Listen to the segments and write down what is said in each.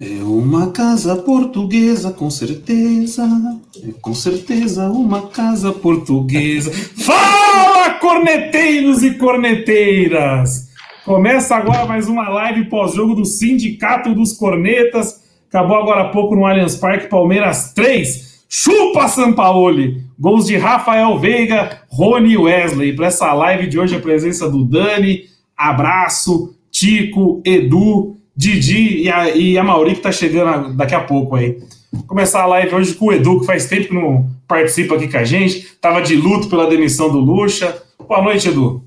É uma casa portuguesa, com certeza. É com certeza uma casa portuguesa. Fala, corneteiros e corneteiras! Começa agora mais uma live pós-jogo do Sindicato dos Cornetas. Acabou agora há pouco no Allianz Parque, Palmeiras 3. Chupa Sampaoli! Gols de Rafael Veiga, Rony Wesley. Para essa live de hoje, a presença do Dani, Abraço, Tico, Edu, Didi e a, e a Mauri, que tá chegando daqui a pouco aí. Vou começar a live hoje com o Edu, que faz tempo que não participa aqui com a gente. Tava de luto pela demissão do Lucha. Boa noite, Edu.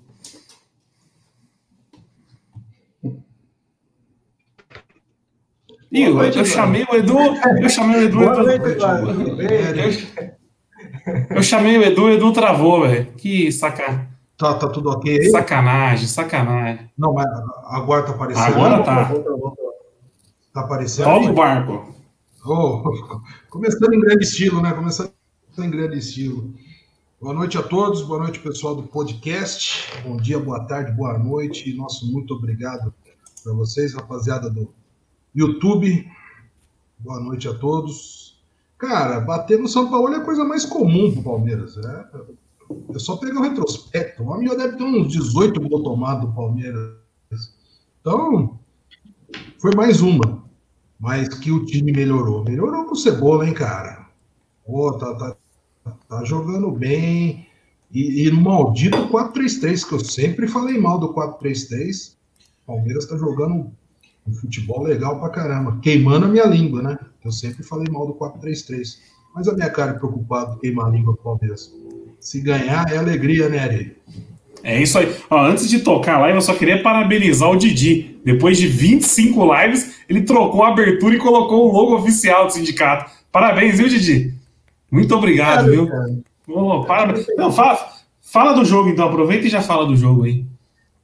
Ih, eu, eu chamei o Edu, eu chamei o Edu. Boa noite, eu, eu chamei o Edu, o Edu travou, velho. Que sacanagem. Tá, tá tudo ok aí? Sacanagem, sacanagem. Não, mas agora tá aparecendo. Agora tá. Tá aparecendo. Toca o barco. Oh, começando em grande estilo, né? Começando em grande estilo. Boa noite a todos, boa noite, pessoal do podcast. Bom dia, boa tarde, boa noite. Nosso muito obrigado para vocês, rapaziada do YouTube. Boa noite a todos. Cara, bater no São Paulo é a coisa mais comum pro Palmeiras. É, é só pegar o retrospecto. O homem já deve ter uns 18 gols tomados do Palmeiras. Então, foi mais uma. Mas que o time melhorou. Melhorou com o Cebola, hein, cara? Pô, tá, tá, tá jogando bem. E, e no maldito 4-3-3, que eu sempre falei mal do 4-3-3. Palmeiras tá jogando um futebol legal pra caramba. Queimando a minha língua, né? Eu sempre falei mal do 4-3-3. Mas a minha cara é preocupada queimar a língua do Palmeiras. Se ganhar é alegria, né, Ari? É isso aí. Ó, antes de tocar a live, eu só queria parabenizar o Didi. Depois de 25 lives, ele trocou a abertura e colocou o logo oficial do sindicato. Parabéns, viu, Didi? Muito obrigado, viu? Oh, parabéns. Não, fala, fala do jogo, então. Aproveita e já fala do jogo aí.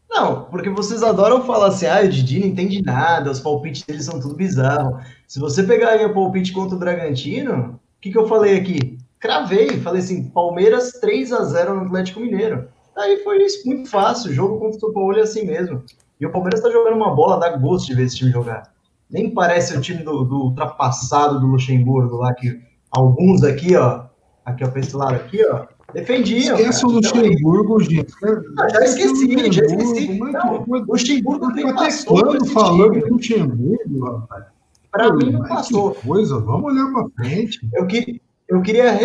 Não, porque vocês adoram falar assim, ah, o Didi não entende nada, os palpites dele são tudo bizarro. Se você pegar o palpite contra o Bragantino, o que, que eu falei aqui? Cravei, falei assim, Palmeiras 3 a 0 no Atlético Mineiro. Aí foi isso, muito fácil, o jogo contra o São Paulo é assim mesmo. E o Palmeiras tá jogando uma bola, dá gosto de ver esse time jogar. Nem parece o time do, do ultrapassado do Luxemburgo lá, que alguns aqui, ó, aqui ó, pra esse lado aqui, ó, defendiam. Esquece o Luxemburgo, gente. Ah, já esqueci, já esqueci. Não, o Luxemburgo nem passou. Quando falando do Luxemburgo, rapaz? Pra mim não passou. Coisa, vamos olhar pra frente. Eu, que, eu queria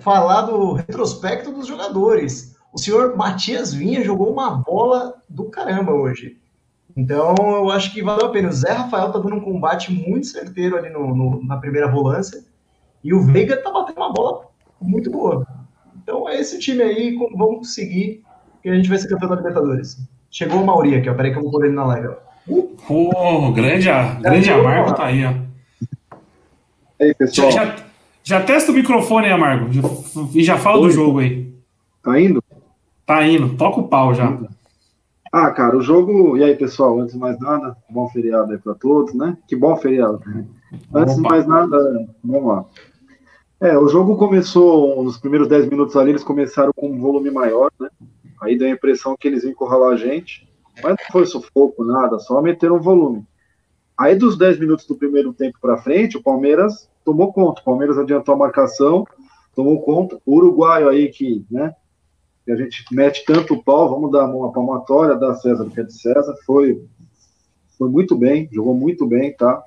falar do retrospecto dos jogadores. O senhor Matias Vinha jogou uma bola do caramba hoje. Então, eu acho que valeu a pena. O Zé Rafael tá dando um combate muito certeiro ali no, no, na primeira volância. E o Veiga tá batendo uma bola muito boa. Então, é esse time aí. Vamos conseguir que a gente vai ser campeão da Libertadores. Chegou o Mauri aqui, ó. Peraí que eu vou pôr ele na live. Pô, grande, grande Amargo tá aí, ó. E aí, pessoal. Já, já, já testa o microfone aí, Amargo. E já fala Oi. do jogo aí. Tá indo? Tá indo. Toca o pau já. Ah, cara, o jogo. E aí, pessoal, antes de mais nada, bom feriado aí pra todos, né? Que bom feriado. Antes de mais nada, vamos lá. É, o jogo começou, nos primeiros 10 minutos ali, eles começaram com um volume maior, né? Aí deu a impressão que eles iam encurralar a gente. Mas não foi sufoco, nada, só meteram volume. Aí dos 10 minutos do primeiro tempo para frente, o Palmeiras tomou conta. O Palmeiras adiantou a marcação, tomou conta. O uruguaio aí que, né, que a gente mete tanto o pau, vamos dar uma palmatória, dar César que é de César, foi, foi muito bem, jogou muito bem, tá?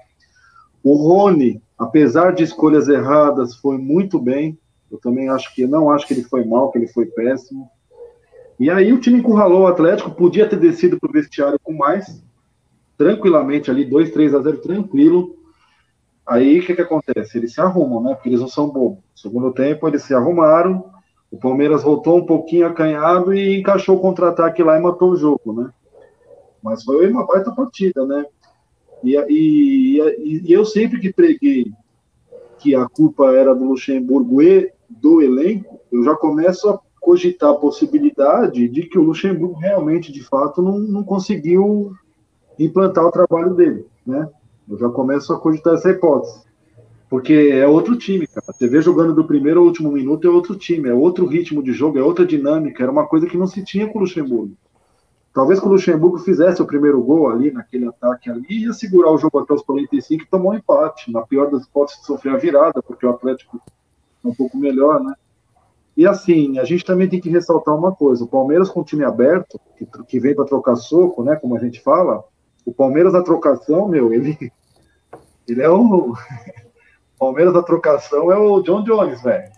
O Rony, apesar de escolhas erradas, foi muito bem. Eu também acho que, não acho que ele foi mal, que ele foi péssimo. E aí o time encurralou o Atlético, podia ter descido para o vestiário com mais, tranquilamente ali, 2, 3 a 0, tranquilo. Aí o que, que acontece? Eles se arrumam, né? Porque eles não são bobos. Segundo tempo, eles se arrumaram. O Palmeiras voltou um pouquinho acanhado e encaixou o contra-ataque lá e matou o jogo, né? Mas foi uma baita partida, né? E, e, e, e eu sempre que preguei que a culpa era do Luxemburgo e do elenco, eu já começo a cogitar a possibilidade de que o Luxemburgo realmente, de fato, não, não conseguiu implantar o trabalho dele, né? Eu já começo a cogitar essa hipótese. Porque é outro time, cara. Você vê jogando do primeiro ao último minuto é outro time, é outro ritmo de jogo, é outra dinâmica, era uma coisa que não se tinha com o Luxemburgo. Talvez que o Luxemburgo fizesse o primeiro gol ali, naquele ataque ali, ia segurar o jogo até os 45 e tomou um empate. Na pior das hipóteses, sofrer a virada, porque o Atlético é um pouco melhor, né? E assim, a gente também tem que ressaltar uma coisa: o Palmeiras com o time aberto, que, que vem para trocar soco, né? Como a gente fala, o Palmeiras na trocação, meu, ele, ele é o. Palmeiras da trocação é o John Jones, velho.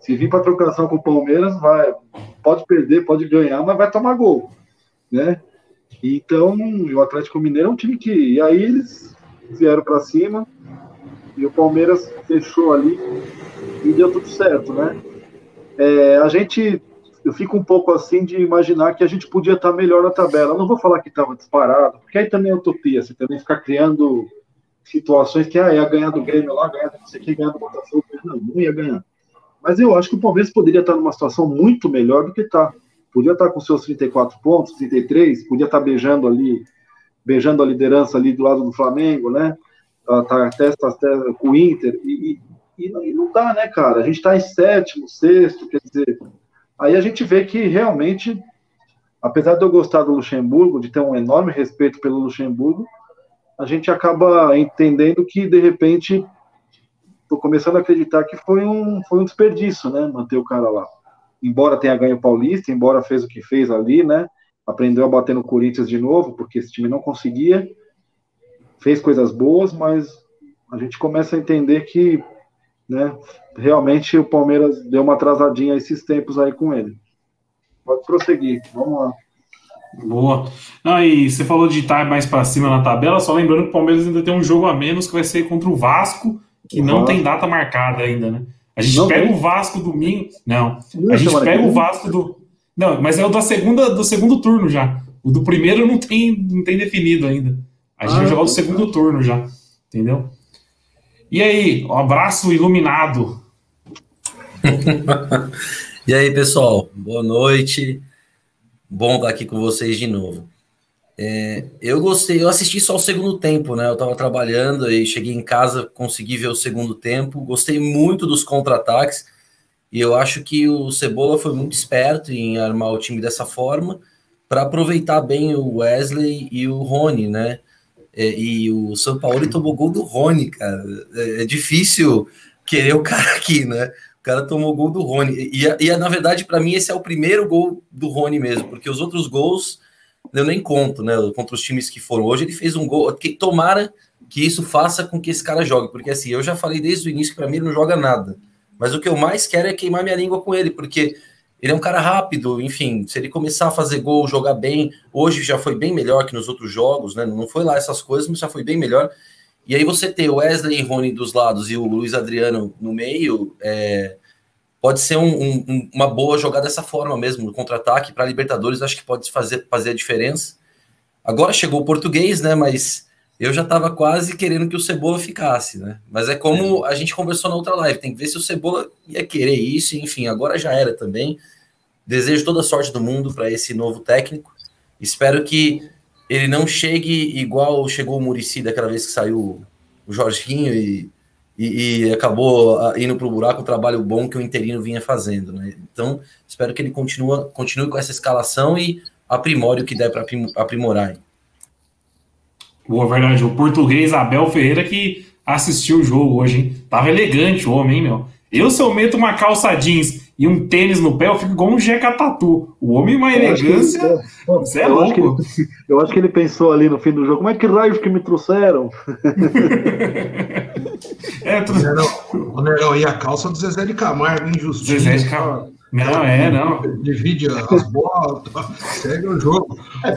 Se vir para trocação com o Palmeiras, vai, pode perder, pode ganhar, mas vai tomar gol né? Então, o Atlético Mineiro é um time que. E aí eles vieram para cima e o Palmeiras fechou ali e deu tudo certo, né? É, a gente. Eu fico um pouco assim de imaginar que a gente podia estar melhor na tabela. Eu não vou falar que estava disparado, porque aí também é utopia, você também ficar criando situações que ah, ia ganhar do Grêmio lá, ganhar não sei quem, ganhar do Botafogo. Não, não ia ganhar. Mas eu acho que o Palmeiras poderia estar numa situação muito melhor do que está podia estar com seus 34 pontos, 33, podia estar beijando ali, beijando a liderança ali do lado do Flamengo, né? Tá, tá testa com o Inter, e, e, e, não dá, né, cara? A gente está em sétimo, sexto, quer dizer, aí a gente vê que realmente, apesar de eu gostar do Luxemburgo, de ter um enorme respeito pelo Luxemburgo, a gente acaba entendendo que, de repente, estou começando a acreditar que foi um, foi um desperdício, né, manter o cara lá embora tenha ganho o Paulista, embora fez o que fez ali, né? Aprendeu a bater no Corinthians de novo, porque esse time não conseguia. Fez coisas boas, mas a gente começa a entender que, né, realmente o Palmeiras deu uma atrasadinha esses tempos aí com ele. Pode prosseguir, vamos lá. Boa. Ah, e você falou de estar mais para cima na tabela, só lembrando que o Palmeiras ainda tem um jogo a menos que vai ser contra o Vasco, que o não tem data marcada ainda, né? A gente não pega tem? o Vasco domingo. Não. não a gente pega o Vasco do. Não, mas é o da segunda, do segundo turno já. O do primeiro não tem, não tem definido ainda. A gente ah, vai jogar o segundo turno já. Entendeu? E aí, um abraço iluminado. e aí, pessoal, boa noite. Bom estar aqui com vocês de novo. É, eu gostei, eu assisti só o segundo tempo, né? Eu tava trabalhando e cheguei em casa, consegui ver o segundo tempo. Gostei muito dos contra-ataques e eu acho que o Cebola foi muito esperto em armar o time dessa forma para aproveitar bem o Wesley e o Rony, né? É, e o São Paulo tomou gol do Rony, cara. É, é, difícil querer o cara aqui, né? O cara tomou gol do Rony. E, e na verdade, para mim, esse é o primeiro gol do Rony mesmo, porque os outros gols eu nem conto, né? Contra os times que foram. Hoje ele fez um gol. Que tomara que isso faça com que esse cara jogue, porque assim, eu já falei desde o início que para mim ele não joga nada. Mas o que eu mais quero é queimar minha língua com ele, porque ele é um cara rápido, enfim, se ele começar a fazer gol, jogar bem, hoje já foi bem melhor que nos outros jogos, né? Não foi lá essas coisas, mas já foi bem melhor. E aí você ter o Wesley e Rony dos lados e o Luiz Adriano no meio, é, pode ser um, um, uma boa jogada dessa forma mesmo, no contra-ataque para Libertadores, acho que pode fazer, fazer a diferença. Agora chegou o português, né? Mas eu já estava quase querendo que o Cebola ficasse, né? Mas é como a gente conversou na outra live, tem que ver se o Cebola ia querer isso, enfim, agora já era também. Desejo toda a sorte do mundo para esse novo técnico. Espero que ele não chegue igual chegou o Murici daquela vez que saiu o Jorginho e e, e acabou ah, indo para o buraco o trabalho bom que o interino vinha fazendo. Né? Então, espero que ele continue, continue com essa escalação e aprimore o que der para aprimorar. Boa, verdade. O português Abel Ferreira que assistiu o jogo hoje, hein? Tava elegante o homem, hein, meu? Eu, se eu meto uma calça jeans e um tênis no pé, eu fico igual um Jeca Tatu. O homem, uma elegância. Ele, você é louco. Acho ele, eu acho que ele pensou ali no fim do jogo: como é que raios que me trouxeram? é, tu... Nerão, Nerão, e a calça do Zezé de Camargo, injustiça. Zezé de Camargo. Não, é, não. Divide as bolas, segue o jogo. É,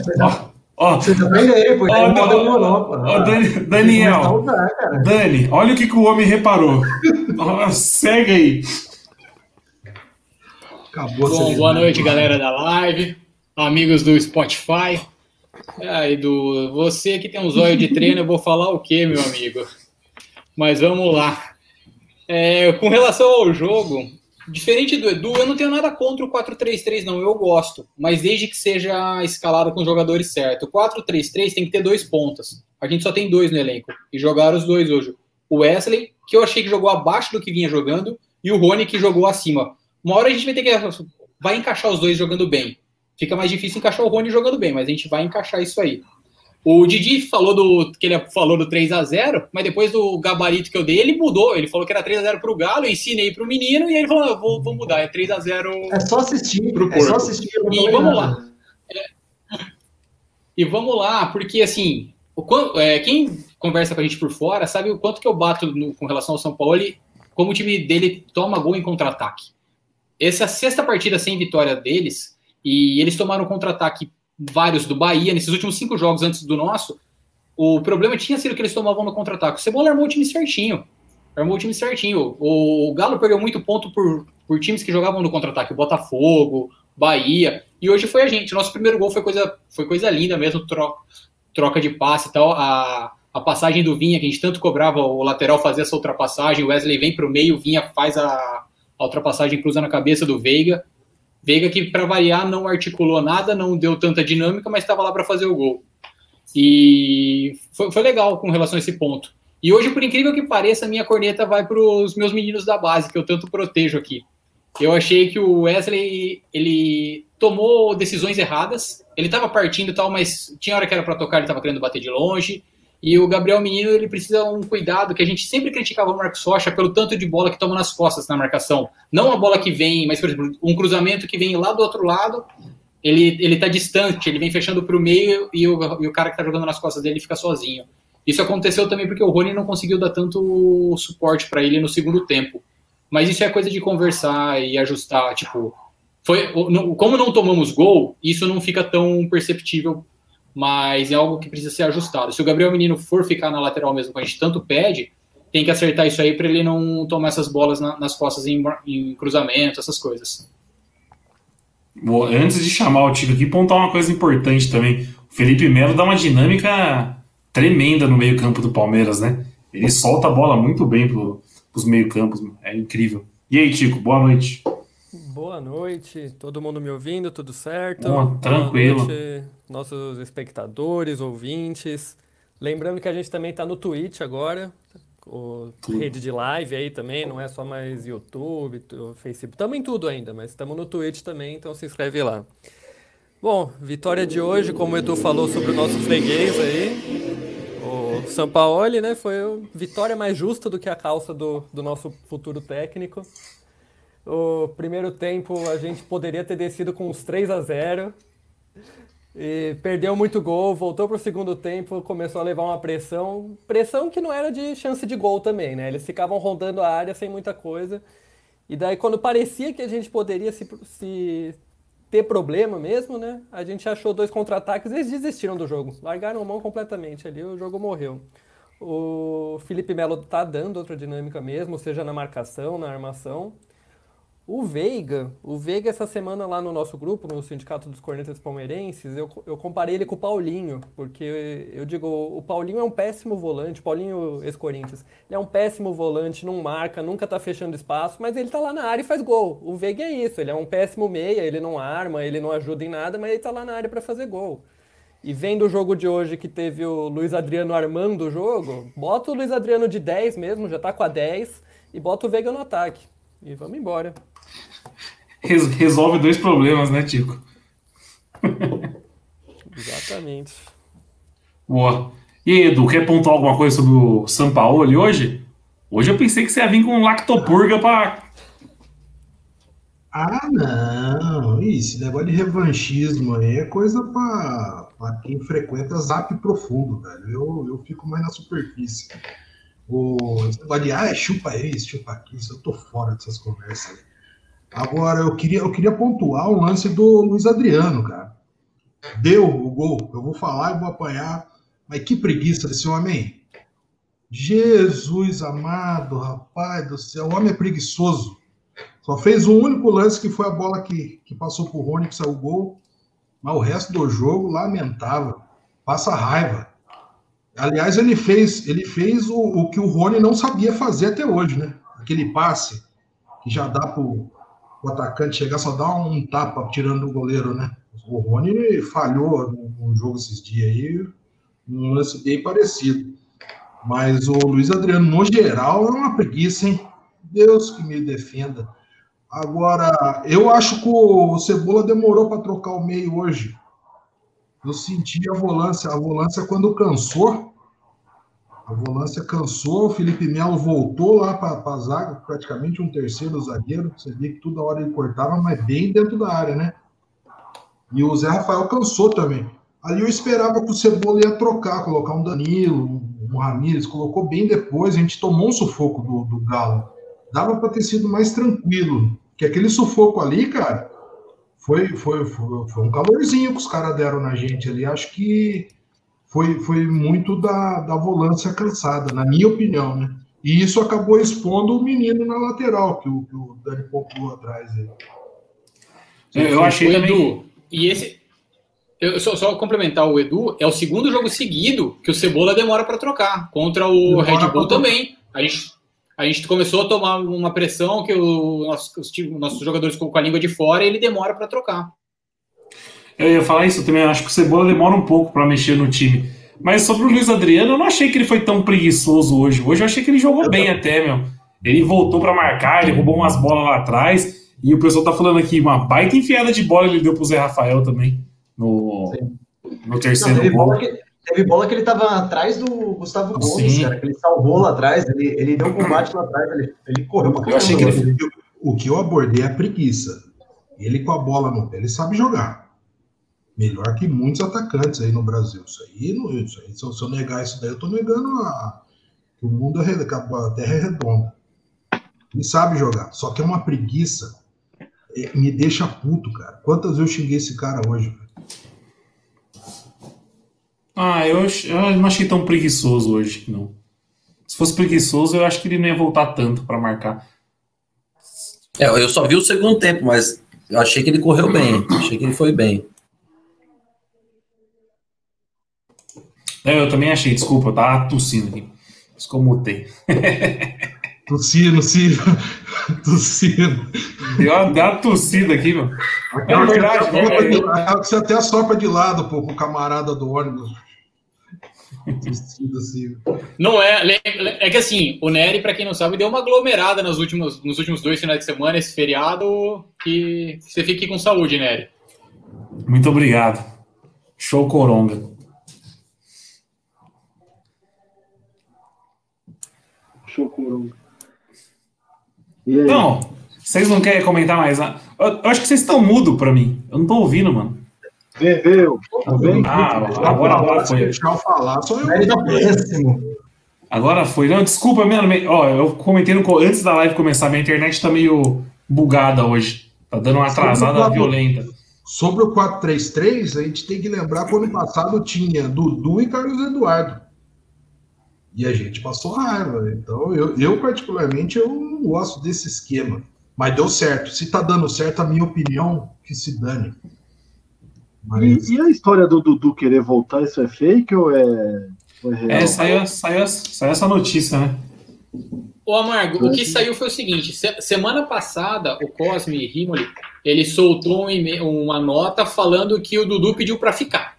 Ó, Você também aí, porque ó, não demorou. Ó, Dani, Daniel, Dani, olha o que, que o homem reparou. ó, segue aí. Acabou Bom, boa noite, galera da live, amigos do Spotify. Ah, Edu, você que tem um zóio de treino, eu vou falar o quê, meu amigo? Mas vamos lá. É, com relação ao jogo, diferente do Edu, eu não tenho nada contra o 4-3-3, não. Eu gosto, mas desde que seja escalado com os jogadores certos. O 4-3-3 tem que ter dois pontas. A gente só tem dois no elenco. E jogaram os dois hoje. O Wesley, que eu achei que jogou abaixo do que vinha jogando, e o Rony, que jogou acima. Uma hora a gente vai ter que. Vai encaixar os dois jogando bem. Fica mais difícil encaixar o Rony jogando bem, mas a gente vai encaixar isso aí. O Didi falou do que ele falou do 3 a 0 mas depois do gabarito que eu dei, ele mudou. Ele falou que era 3 a 0 para o Galo, eu ensinei para o menino, e aí ele falou: eu vou, vou mudar, é 3 a 0 É só assistir, pro é corpo. só assistir. E vamos lá. E vamos lá, porque assim, o é, quem conversa com a gente por fora sabe o quanto que eu bato no- com relação ao São Paulo e como o time dele toma gol em contra-ataque. Essa sexta partida sem vitória deles, e eles tomaram contra-ataque vários do Bahia nesses últimos cinco jogos antes do nosso. O problema tinha sido que eles tomavam no contra-ataque. O Cebola armou o time certinho. Armou o time certinho. O Galo perdeu muito ponto por, por times que jogavam no contra-ataque. O Botafogo, Bahia. E hoje foi a gente. Nosso primeiro gol foi coisa, foi coisa linda mesmo, tro- troca de passe e tal. A, a passagem do Vinha, que a gente tanto cobrava o lateral fazer essa ultrapassagem. O Wesley vem para o meio, o Vinha faz a, a ultrapassagem cruzando a cabeça do Veiga. Veiga que, para variar, não articulou nada, não deu tanta dinâmica, mas estava lá para fazer o gol. E foi, foi legal com relação a esse ponto. E hoje, por incrível que pareça, a minha corneta vai para os meus meninos da base, que eu tanto protejo aqui. Eu achei que o Wesley ele tomou decisões erradas. Ele estava partindo e tal, mas tinha hora que era para tocar, ele estava querendo bater de longe. E o Gabriel Menino ele precisa um cuidado que a gente sempre criticava o Marcos Rocha pelo tanto de bola que toma nas costas na marcação. Não a bola que vem, mas por exemplo, um cruzamento que vem lá do outro lado, ele ele tá distante, ele vem fechando para o meio e o, e o cara que tá jogando nas costas dele fica sozinho. Isso aconteceu também porque o Rony não conseguiu dar tanto suporte para ele no segundo tempo. Mas isso é coisa de conversar e ajustar, tipo, foi como não tomamos gol, isso não fica tão perceptível, mas é algo que precisa ser ajustado. Se o Gabriel Menino for ficar na lateral mesmo, que a gente tanto pede, tem que acertar isso aí para ele não tomar essas bolas na, nas costas em, em cruzamento, essas coisas. Vou- Antes de chamar o Tico aqui, pontar uma coisa importante também. O Felipe Melo dá uma dinâmica tremenda no meio-campo do Palmeiras, né? Ele solta a bola muito bem pro, pros meio-campos, é incrível. E aí, Tico, boa noite. Boa noite, todo mundo me ouvindo, tudo certo? Boa, tranquilo. noite, nossos espectadores, ouvintes. Lembrando que a gente também está no Twitch agora, o rede de live aí também, não é só mais YouTube, tu- Facebook, estamos em tudo ainda, mas estamos no Twitch também, então se inscreve lá. Bom, vitória de hoje, como o Edu falou sobre o nosso freguês aí, o Sampaoli, né, foi a vitória mais justa do que a calça do, do nosso futuro técnico. O primeiro tempo a gente poderia ter descido com uns 3 a 0 e perdeu muito gol, voltou para o segundo tempo, começou a levar uma pressão, pressão que não era de chance de gol também, né? Eles ficavam rondando a área sem muita coisa. E daí quando parecia que a gente poderia se, se ter problema mesmo, né? A gente achou dois contra-ataques, eles desistiram do jogo, largaram a mão completamente ali, o jogo morreu. O Felipe Melo tá dando outra dinâmica mesmo, seja na marcação, na armação. O Veiga, o Veiga essa semana lá no nosso grupo, no Sindicato dos Cornetas Palmeirenses, eu, eu comparei ele com o Paulinho, porque eu digo, o Paulinho é um péssimo volante, Paulinho ex-Corinthians, ele é um péssimo volante, não marca, nunca tá fechando espaço, mas ele tá lá na área e faz gol. O Veiga é isso, ele é um péssimo meia, ele não arma, ele não ajuda em nada, mas ele tá lá na área para fazer gol. E vendo o jogo de hoje que teve o Luiz Adriano armando o jogo, bota o Luiz Adriano de 10 mesmo, já tá com a 10, e bota o Veiga no ataque. E vamos embora. Res- resolve dois problemas, né, Tico? Exatamente. Boa. E Edu, quer pontuar alguma coisa sobre o Sampaoli hoje? Hoje eu pensei que você ia vir com lactopurga pra. Ah, não. Esse negócio de revanchismo aí é coisa pra, pra quem frequenta zap profundo, velho. Eu, eu fico mais na superfície. O esse negócio de, ah, é chupa isso, chupa aquilo, eu tô fora dessas conversas aí. Agora, eu queria, eu queria pontuar o lance do Luiz Adriano, cara. Deu o gol, eu vou falar e vou apanhar. Mas que preguiça desse homem. Jesus amado, rapaz do céu, o homem é preguiçoso. Só fez um único lance que foi a bola que, que passou pro Rony, que saiu o gol. Mas o resto do jogo, lamentável. passa raiva. Aliás, ele fez, ele fez o, o que o Rony não sabia fazer até hoje, né? Aquele passe que já dá para o atacante chegar, só dá um tapa tirando o goleiro, né? O Rony falhou no jogo esses dias aí, um lance bem parecido. Mas o Luiz Adriano, no geral, é uma preguiça, hein? Deus que me defenda. Agora, eu acho que o Cebola demorou para trocar o meio hoje. Eu senti a volância. A volância, quando cansou, a volância cansou. O Felipe Melo voltou lá para a zaga, praticamente um terceiro zagueiro. Você vê que toda hora ele cortava, mas bem dentro da área, né? E o Zé Rafael cansou também. Ali eu esperava que o Cebola ia trocar, colocar um Danilo, um Ramires, colocou bem depois. A gente tomou um sufoco do, do Galo. Dava para ter sido mais tranquilo. Que aquele sufoco ali, cara, foi, foi, foi, foi um calorzinho que os caras deram na gente ali. Acho que foi, foi muito da, da volância cansada, na minha opinião, né? E isso acabou expondo o menino na lateral, que o, que o Dani pontuou atrás. Aí. Eu, eu achei também... Edu, e esse, eu só, só, complementar o Edu, é o segundo jogo seguido que o Cebola demora para trocar. Contra o demora Red Bull também. A gente, a gente começou a tomar uma pressão que o nosso, os nossos jogadores com a língua de fora e ele demora para trocar. Eu ia falar isso também. Acho que o Cebola demora um pouco para mexer no time. Mas sobre o Luiz Adriano, eu não achei que ele foi tão preguiçoso hoje. Hoje eu achei que ele jogou eu bem tô... até, meu. Ele voltou para marcar, ele roubou umas bolas lá atrás. E o pessoal tá falando aqui, uma baita enfiada de bola ele deu pro Zé Rafael também no, no terceiro não, teve gol. Bola que, teve bola que ele tava atrás do Gustavo Gomes, Sim. cara, que ele salvou lá atrás, ele, ele deu um combate lá atrás, ele, ele correu pra eu achei que ele... O que eu abordei é a preguiça. Ele com a bola no pé, ele sabe jogar. Melhor que muitos atacantes aí no Brasil. Isso aí, não, isso aí se, eu, se eu negar isso daí, eu tô negando a, que o mundo é a terra é redonda. Ele sabe jogar, só que é uma preguiça. É, me deixa puto, cara. Quantas vezes eu xinguei esse cara hoje? Ah, eu, eu não achei tão preguiçoso hoje, não. Se fosse preguiçoso, eu acho que ele não ia voltar tanto para marcar. É, eu só vi o segundo tempo, mas eu achei que ele correu bem. Achei que ele foi bem. É, eu também achei, desculpa, eu tava tossindo aqui. Isso que eu mutei. tossindo, tossindo, tossindo. Deu uma, deu uma tossida aqui, meu. É verdade, é, é, você até sopra de lado, pô, com o camarada do ônibus. Assim. Não é, é que assim, o Nery, para quem não sabe, deu uma aglomerada nos últimos, nos últimos dois finais de semana, esse feriado, que você fique com saúde, Nery. Muito obrigado. Show Coronga. Não, vocês não querem comentar mais? Eu, eu acho que vocês estão mudo para mim. Eu não tô ouvindo, mano. Bebeu. Ah, agora, agora foi. Deixa eu falar, só eu. Ele tá péssimo. Agora foi. Não, desculpa, minha, ó, eu comentei no, antes da live começar, minha internet tá meio bugada hoje. Tá dando uma atrasada sobre violenta. Sobre o 433, a gente tem que lembrar que ano passado tinha Dudu e Carlos Eduardo. E a gente passou raiva. Então, eu, eu particularmente, eu não gosto desse esquema. Mas deu certo. Se tá dando certo, a minha opinião, que se dane. Mas... E, e, a história do Dudu querer voltar, isso é fake ou é, ou é real? É, saiu, saiu, saiu essa notícia, né? Ô Amargo, o que saiu foi o seguinte: se, semana passada o Cosme Rimoli ele soltou um uma nota falando que o Dudu pediu para ficar.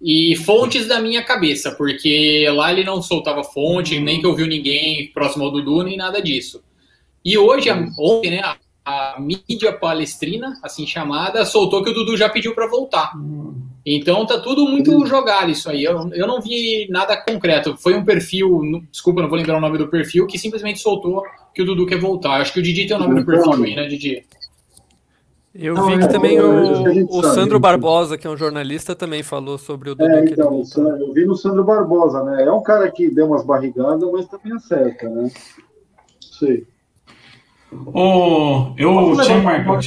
E fontes da minha cabeça, porque lá ele não soltava fonte, nem que ouviu ninguém próximo ao Dudu, nem nada disso. E hoje, ontem, né, a mídia palestrina, assim chamada, soltou que o Dudu já pediu para voltar. Então tá tudo muito jogado isso aí. Eu, eu não vi nada concreto. Foi um perfil, desculpa, não vou lembrar o nome do perfil, que simplesmente soltou que o Dudu quer voltar. Acho que o Didi tem o nome do perfil aí, né, Didi? Eu não, vi que é, também o, o Sandro Barbosa, que é um jornalista, também falou sobre o Dudu. É, então, eu vi no Sandro Barbosa, né? É um cara que deu umas barrigadas, mas também acerta, né? Sei. Oh, eu tinha marcado.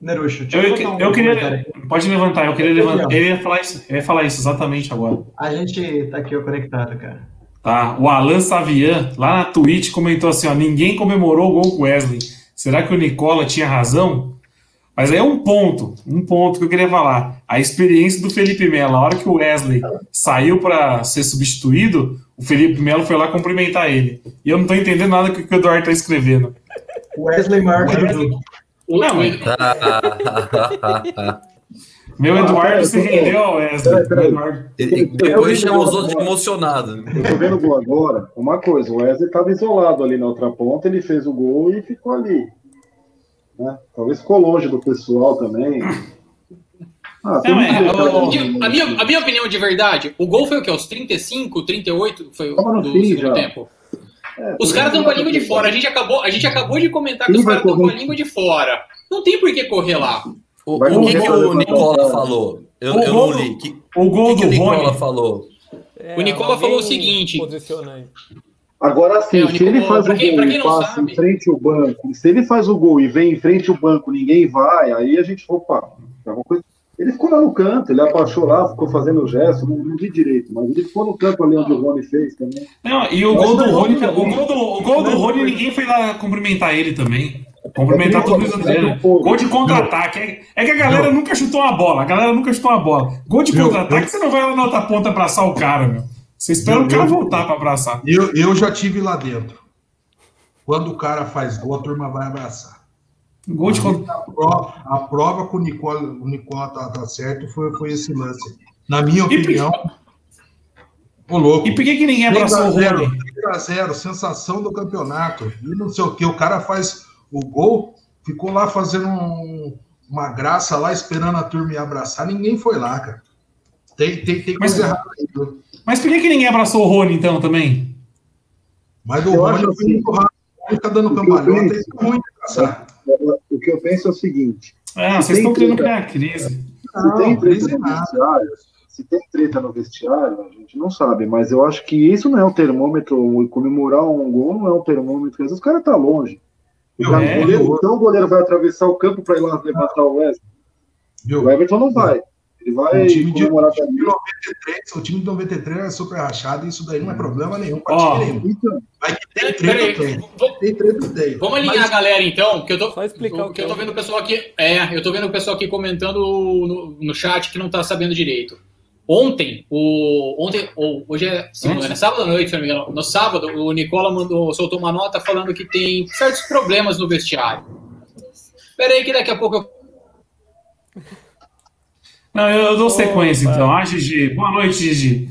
Neruxo, eu, eu, eu queria. Pode levantar, eu queria levantar. Eu ia falar isso, ia falar isso exatamente agora. A gente tá aqui ó, conectado, cara. Tá. O Alan Savian, lá na Twitch, comentou assim: ó, ninguém comemorou o gol com Wesley. Será que o Nicola tinha razão? Mas aí é um ponto, um ponto que eu queria falar. A experiência do Felipe Melo. A hora que o Wesley saiu para ser substituído, o Felipe Melo foi lá cumprimentar ele. E eu não tô entendendo nada do que o Eduardo tá escrevendo. Wesley Marques. Não, mas... Meu Eduardo se rendeu ao Wesley. Depois chamou os outros de emocionado. Eu tô vendo o gol agora. Uma coisa, o Wesley estava isolado ali na outra ponta, ele fez o gol e ficou ali. Né? Talvez ficou longe do pessoal também. Ah, Não, é, a, a minha, a minha opinião de verdade, o gol foi o quê? Os 35, 38 foi Tava do fim segundo já. tempo. É, Os caras estão com a língua de fora. A gente acabou, a gente acabou de comentar que os caras estão com a língua de fora. Não tem por que correr lá. O, o que, que o Nicola falou? Eu, O eu gol não li. Que- O gol que, que do o Nicola Rony. falou? É, O Nicola alguém falou o seguinte- Posiciona aí. Agora sim, É, o se ele faz o quem- gol e não passa sabe- em frente ao banco, se ele faz o gol e vem em frente ao banco, ninguém vai, aí a gente, opa, é uma coisa. Ele ficou lá no canto, ele abaixou lá, ficou fazendo o gesto, não, não vi direito, mas ele ficou no canto ali onde o Rony fez também. Não, e o Mas gol do não, Rony, não, o gol do, o gol do Rony, ninguém foi lá cumprimentar ele também. Cumprimentar É todo mundo. dele. Gol de contra-ataque. É, é que a galera nunca chutou uma bola. A galera nunca chutou uma bola. Gol de contra-ataque, você não vai lá na outra ponta abraçar o cara, meu. Você espera o cara eu- voltar pra abraçar. Eu, eu já tive lá dentro. Quando o cara faz gol, a turma vai abraçar. Gol de contra A prova, a prova que o Nicola, o Nicola tá, tá certo foi, foi esse lance. Na minha opinião, o louco. E por que, que ninguém 3 abraçou o 0, Rony? 3 a 0, sensação do campeonato. E não sei o que, o cara faz o gol, ficou lá fazendo um- uma graça lá, esperando a turma ir abraçar. Ninguém foi lá, cara. Tem, tem, tem Mas- coisa errada aí. viu? Mas por que, que ninguém abraçou o Rony, então, também? Mas o Eu Rony acho foi assim, muito rápido. Fica dando o que eu cambalhota, penso- isso é ruim de abraçar. O que eu penso é o seguinte: Ah, Se vocês estão querendo criar crise. se tem treta crise no nada. vestiário, se tem treta no vestiário, a gente não sabe, mas eu acho que isso não é um termômetro, comemorar um gol não é um termômetro, às vezes o cara tá longe. O cara- É, goleiro- então o goleiro vai atravessar o campo para ir lá levantar o Wesley. Viu? O Everton não vai. Ele vai O time de, comemorar o time de também. 93, o time de 93 é super rachado e isso daí não é problema nenhum pra Ó. time nenhum. Então, Mas que tem treta, tem. vamos- Tem treta, tem. Vamos alinhar Mas- a galera então, que eu tô, Só explicar o que eu tô é. vendo o pessoal aqui. É, eu tô vendo o pessoal aqui comentando no, no chat que não tá sabendo direito. Ontem, o ontem ou hoje é segunda, né? sábado à noite, se não me engano. No sábado, o Nicola mandou, soltou uma nota falando que tem certos problemas no vestiário. Espera aí que daqui a pouco eu Não, eu, eu dou sequência, então. Ah, Gigi. Boa noite, Gigi.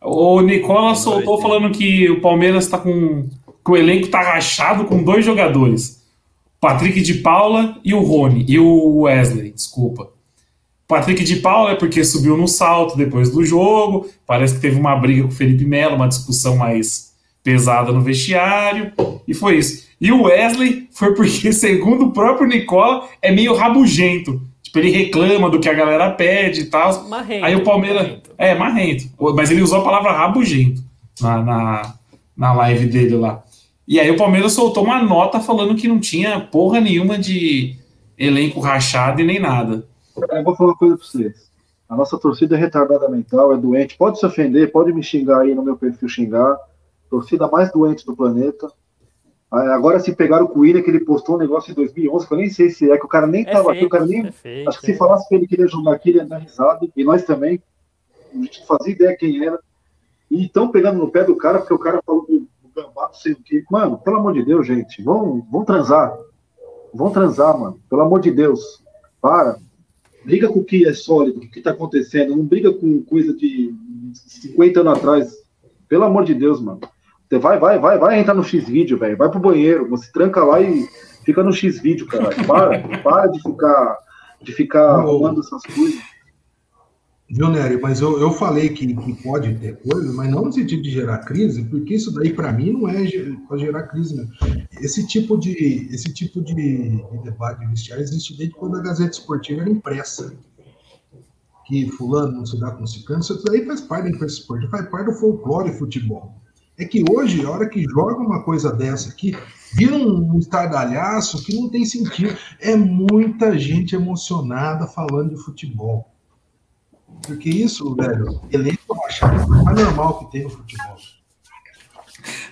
O Nicola soltou falando que o Palmeiras tá com. que o elenco tá rachado com dois jogadores. Patrick de Paula e o Rony. E o Wesley, desculpa. Patrick de Paula é porque subiu no salto depois do jogo. Parece que teve uma briga com o Felipe Melo, uma discussão mais pesada no vestiário. E foi isso. E o Wesley foi porque, segundo o próprio Nicola, é meio rabugento. Tipo, ele reclama do que a galera pede e tal. Marrento. Aí o Palmeiras. marrento. É, marrento. Mas ele usou a palavra rabugento na, na, na live dele lá. E aí o Palmeiras soltou uma nota falando que não tinha porra nenhuma de elenco rachado e nem nada. eu vou falar uma coisa para vocês. A nossa torcida é retardada mental, é doente. Pode se ofender, pode me xingar aí no meu perfil xingar. Torcida mais doente do planeta. Ah, Agora se pegaram com o William, que ele postou um negócio em 2011, que eu nem sei se é, que o cara nem É tava aqui, o cara nem é Acho que se falasse que ele queria jogar aqui, ele ia dar risada, e nós também. A gente não fazia ideia quem era. E estão pegando no pé do cara, porque o cara falou do, do gambá, não sei o quê. Mano, pelo amor de Deus, gente, vão, vão transar. Vão transar, mano. Pelo amor de Deus. Para. Briga com o que é sólido, o que tá acontecendo. Não briga com coisa de 50 anos atrás. Pelo amor de Deus, mano. Você vai, vai, vai, vai entrar no X-Vídeo, velho. Vai pro banheiro. Você tranca lá e fica no X-Vídeo, caralho. Para, para de ficar, de ficar arrumando essas coisas. Viu, Nery? Mas eu, eu falei que, que pode ter coisa, mas não no sentido de gerar crise, porque isso daí, para mim, não é para gerar crise. Mesmo. Esse tipo de, esse tipo de, de debate de vestiário existe desde quando a Gazeta Esportiva era impressa. Que fulano não se dá com ciclano, isso daí faz parte da imprensa esportiva, faz parte do folclore futebol. É que hoje, a hora que joga uma coisa dessa aqui, vira um estardalhaço que não tem sentido. É muita gente emocionada falando de futebol. Porque isso, velho, elenco rachado é mais normal que tem no futebol.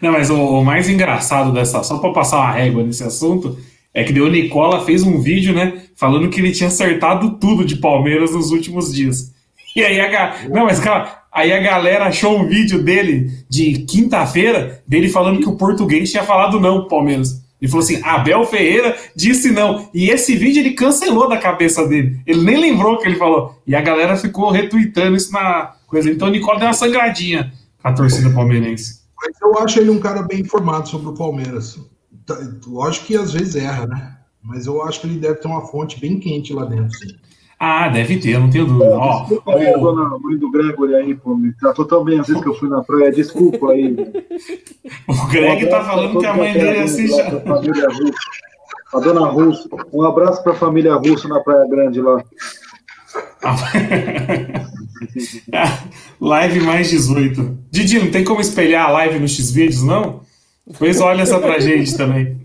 Não, mas o, o mais engraçado dessa, só para passar uma régua nesse assunto, É que o Nicola fez um vídeo, né? Falando que ele tinha acertado tudo de Palmeiras nos últimos dias. E aí a. Não, mas calma. Aí a galera achou um vídeo dele de quinta-feira, dele falando que o português tinha falado não pro Palmeiras. Ele falou assim: Abel Ferreira disse não. E esse vídeo ele cancelou da cabeça dele. Ele nem lembrou que ele falou. E a galera ficou retweetando isso na coisa. Então o Nicola deu uma sangradinha com a torcida palmeirense. Mas eu acho ele um cara bem informado sobre o Palmeiras. Tá, Lógico que às vezes erra, né? Mas eu acho que ele deve ter uma fonte bem quente lá dentro. Sim. Ah, deve ter, não tenho dúvida. Ó, Desculpa aí, a ó, dona mãe do Gregory aí, pô, me tratou tão bem às vezes que eu fui na praia. Desculpa aí. o Greg tá falando que a mãe dele assiste. Família Russo. A dona Russo. Um abraço pra família Russo na Praia Grande lá. live mais 18. Didi, não tem como espelhar a live no X-Vídeos, não? Depois olha essa pra gente também.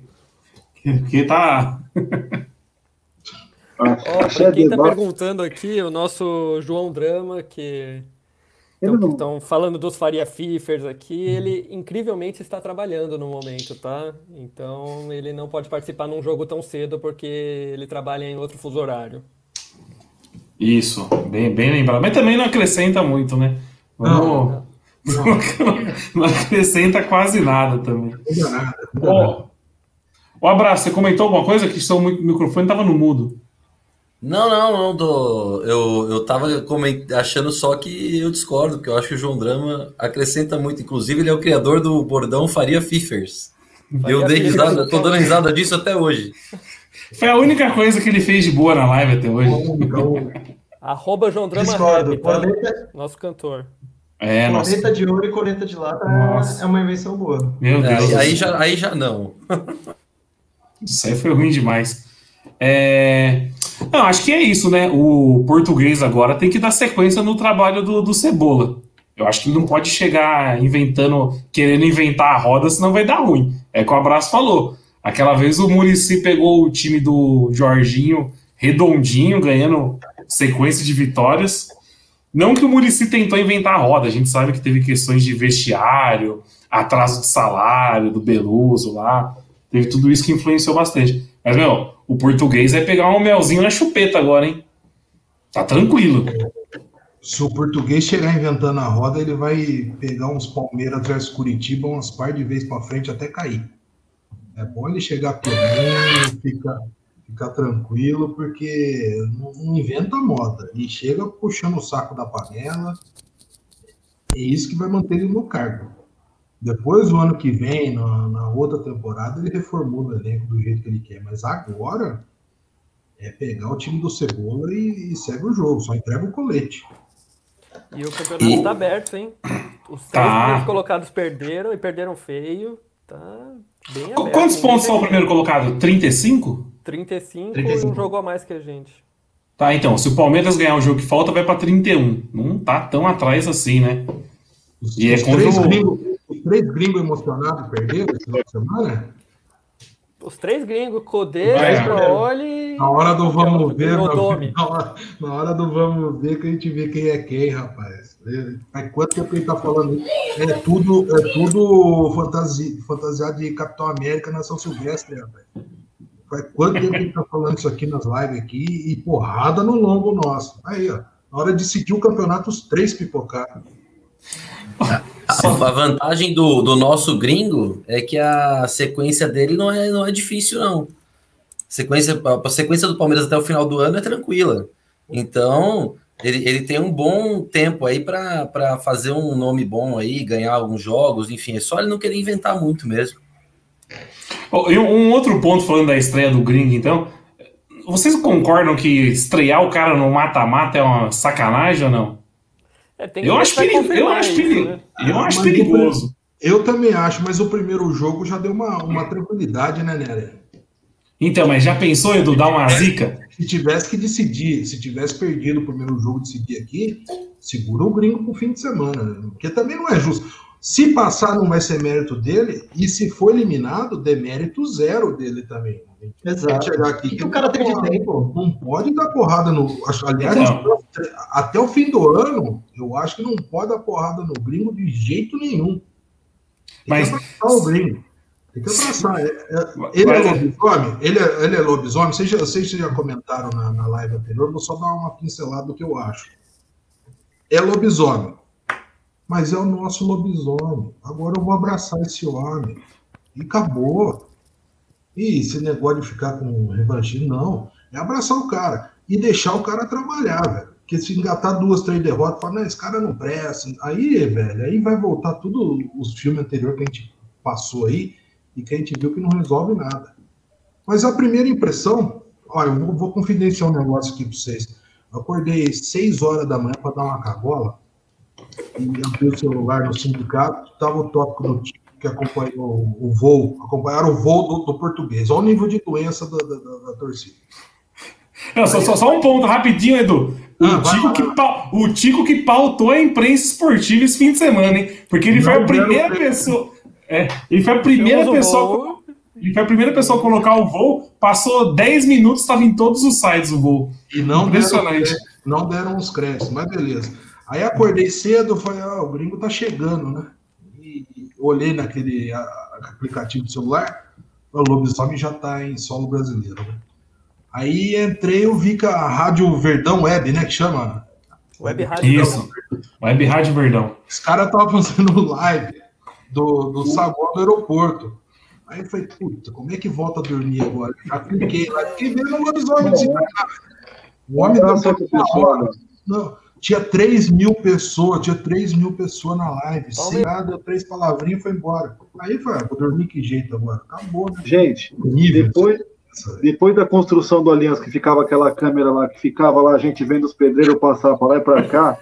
Porque tá. Ó, pra quem tá debate. perguntando aqui, o nosso João Drama, que não- estão falando dos Faria Fifers aqui, ele incrivelmente está trabalhando no momento, tá? Então ele não pode participar num jogo tão cedo porque ele trabalha em outro fuso horário. Isso, bem, bem lembrado. Mas também não acrescenta muito, né? Vamos- não acrescenta quase nada também. Não nada. não o abraço, você comentou alguma coisa que seu mi- microfone tava no mudo. Não, não, não, tô, eu, eu tava coment- achando só que eu discordo, porque eu acho que o João Drama acrescenta muito. Inclusive, ele é o criador do bordão Faria Fifers. Eu dei risada, tô dando risada disso até hoje. Foi a única coisa que ele fez de boa na live até hoje. Arroba João Drama Discordo. Rap, tá? Corneta, Nosso cantor. É, nossa. de ouro e corneta de lata Nossa. é uma invenção boa. Meu É, Deus. aí, aí já, aí já não. Isso aí foi ruim demais. É... Não, acho que é isso, né? O português agora tem que dar sequência no trabalho do, do Cebola. Eu acho que não pode chegar inventando, querendo inventar a roda, senão vai dar ruim. É que o Abraço falou. Aquela vez o Murici pegou o time do Jorginho redondinho, ganhando sequência de vitórias. Não que o Murici tentou inventar a roda, a gente sabe que teve questões de vestiário, atraso de salário do Beluso lá. Teve tudo isso que influenciou bastante. Mas, meu, o português vai pegar um melzinho na chupeta agora, hein? Tá tranquilo. se o português chegar inventando a roda, ele vai pegar uns Palmeiras atrás do Curitiba umas par de vezes para frente até cair. É bom ele chegar comendo, ficar, ficar tranquilo, porque não, inventa moda. Ele chega puxando o saco da panela. É isso que vai manter ele no cargo. Depois, o ano que vem, na, na outra temporada, ele reformula o elenco do jeito que ele quer. Mas agora é pegar o time do Cebola e, e segue o jogo, só entrega o colete. E o campeonato E- tá aberto, hein? Os três Tá. primeiros colocados perderam e perderam feio. Tá bem aberto. Quantos pontos são o primeiro colocado? 35? 35, 35. e um jogo a mais que a gente. Tá, então, se o Palmeiras ganhar o jogo que falta, vai pra 31. Não tá tão atrás assim, né? Os, E é contra o- gringos, os três gringos emocionados perderam esse final de semana? Os três gringos, Codê, Vai, Strooli Na hora do vamos ver, o na, hora, na hora do vamos ver que a gente vê quem é quem, rapaz. É, Faz quanto tempo ele tá falando isso? É tudo, é tudo fantasi, fantasiado de Capitão América na São Silvestre, rapaz. Faz quanto tempo ele tá falando isso aqui nas lives aqui e porrada no longo nosso. Aí, ó. Na hora de decidir o campeonato, os três pipocaram. A, a vantagem do, do nosso gringo é que a sequência dele não é, não é difícil, não. Sequência, a sequência do Palmeiras até o final do ano é tranquila. Então, ele, ele tem um bom tempo aí para fazer um nome bom aí, ganhar alguns jogos, enfim, é só ele não querer inventar muito mesmo. Ó, e um outro ponto falando da estreia do Gringo, então. Vocês concordam que estrear o cara no mata-mata é uma sacanagem ou não? É, Eu acho, perigo, eu acho, isso, perigo, né? eu Ah, acho perigoso. Eu também acho, mas o primeiro jogo já deu uma, uma tranquilidade, né, Nery? Então, mas já pensou, Edu, dar uma zica? Se tivesse que decidir, se tivesse perdido o primeiro jogo, decidir aqui, segura o gringo pro fim de semana, né? porque também não é justo. Se passar, não vai ser mérito dele, e se for eliminado, demérito zero dele também. Exato. Chegar aqui, O que o cara tem de tempo? Não pode dar porrada no. Aliás, até o fim do ano, eu acho que não pode dar porrada no gringo de jeito nenhum. Tem Mas- que abraçar o gringo. Tem Tem que abraçar. É, é, ele é lobisomem? Ele é, ele é lobisomem? Vocês já, vocês já comentaram na, na live anterior, vou só dar uma pincelada do que eu acho. É lobisomem. Mas é o nosso lobisomem. Agora eu vou abraçar esse homem. E acabou. E esse negócio de ficar com revanchismo, não. É abraçar o cara e deixar o cara trabalhar, velho. Porque se engatar duas, três derrotas, fala, não, esse cara não presta. Aí, velho, aí vai voltar tudo os filmes anteriores que a gente passou aí e que a gente viu que não resolve nada. Mas a primeira impressão, olha, eu vou, confidenciar um negócio aqui para vocês. Eu acordei seis horas da manhã para dar uma cagola e abri o celular no sindicato, estava o tópico do tipo que acompanhou o voo, acompanharam o voo do, do português. Olha o nível de doença da, da, da, da torcida. Não, só, só, só, um ponto rapidinho, Edu. O, ah, Tico que, o Tico que pautou a imprensa esportiva esse fim de semana, hein? Porque ele não, foi a primeira pessoa. É, ele foi a primeira pessoa. Ele foi a primeira pessoa a colocar o voo, passou 10 minutos, estava em todos os sites o voo. E não Impressionante. Deram, não deram os créditos, mas beleza. Aí acordei cedo, falei, ah, o gringo tá chegando, né? E olhei naquele aplicativo do celular, o lobisomem já tá em solo brasileiro, né? Aí entrei, eu vi que a Rádio Verdão Web, né, que chama? Web Rádio Isso, Web Rádio Verdão. Os caras estavam fazendo live do, do saguão do aeroporto. Aí eu falei, puta, como é que volta a dormir agora? Já cliquei lá, fiquei vendo o lobisomem O homem hora. Não, tinha 3 mil pessoas, tinha 3 mil pessoas na live. Sem nada, três palavrinhas e foi embora. Aí foi, ah, vou dormir que jeito agora? Acabou, né? Gente, depois, depois da construção do Aliança, que ficava aquela câmera lá, que ficava lá a gente vendo os pedreiros passar para lá e para cá,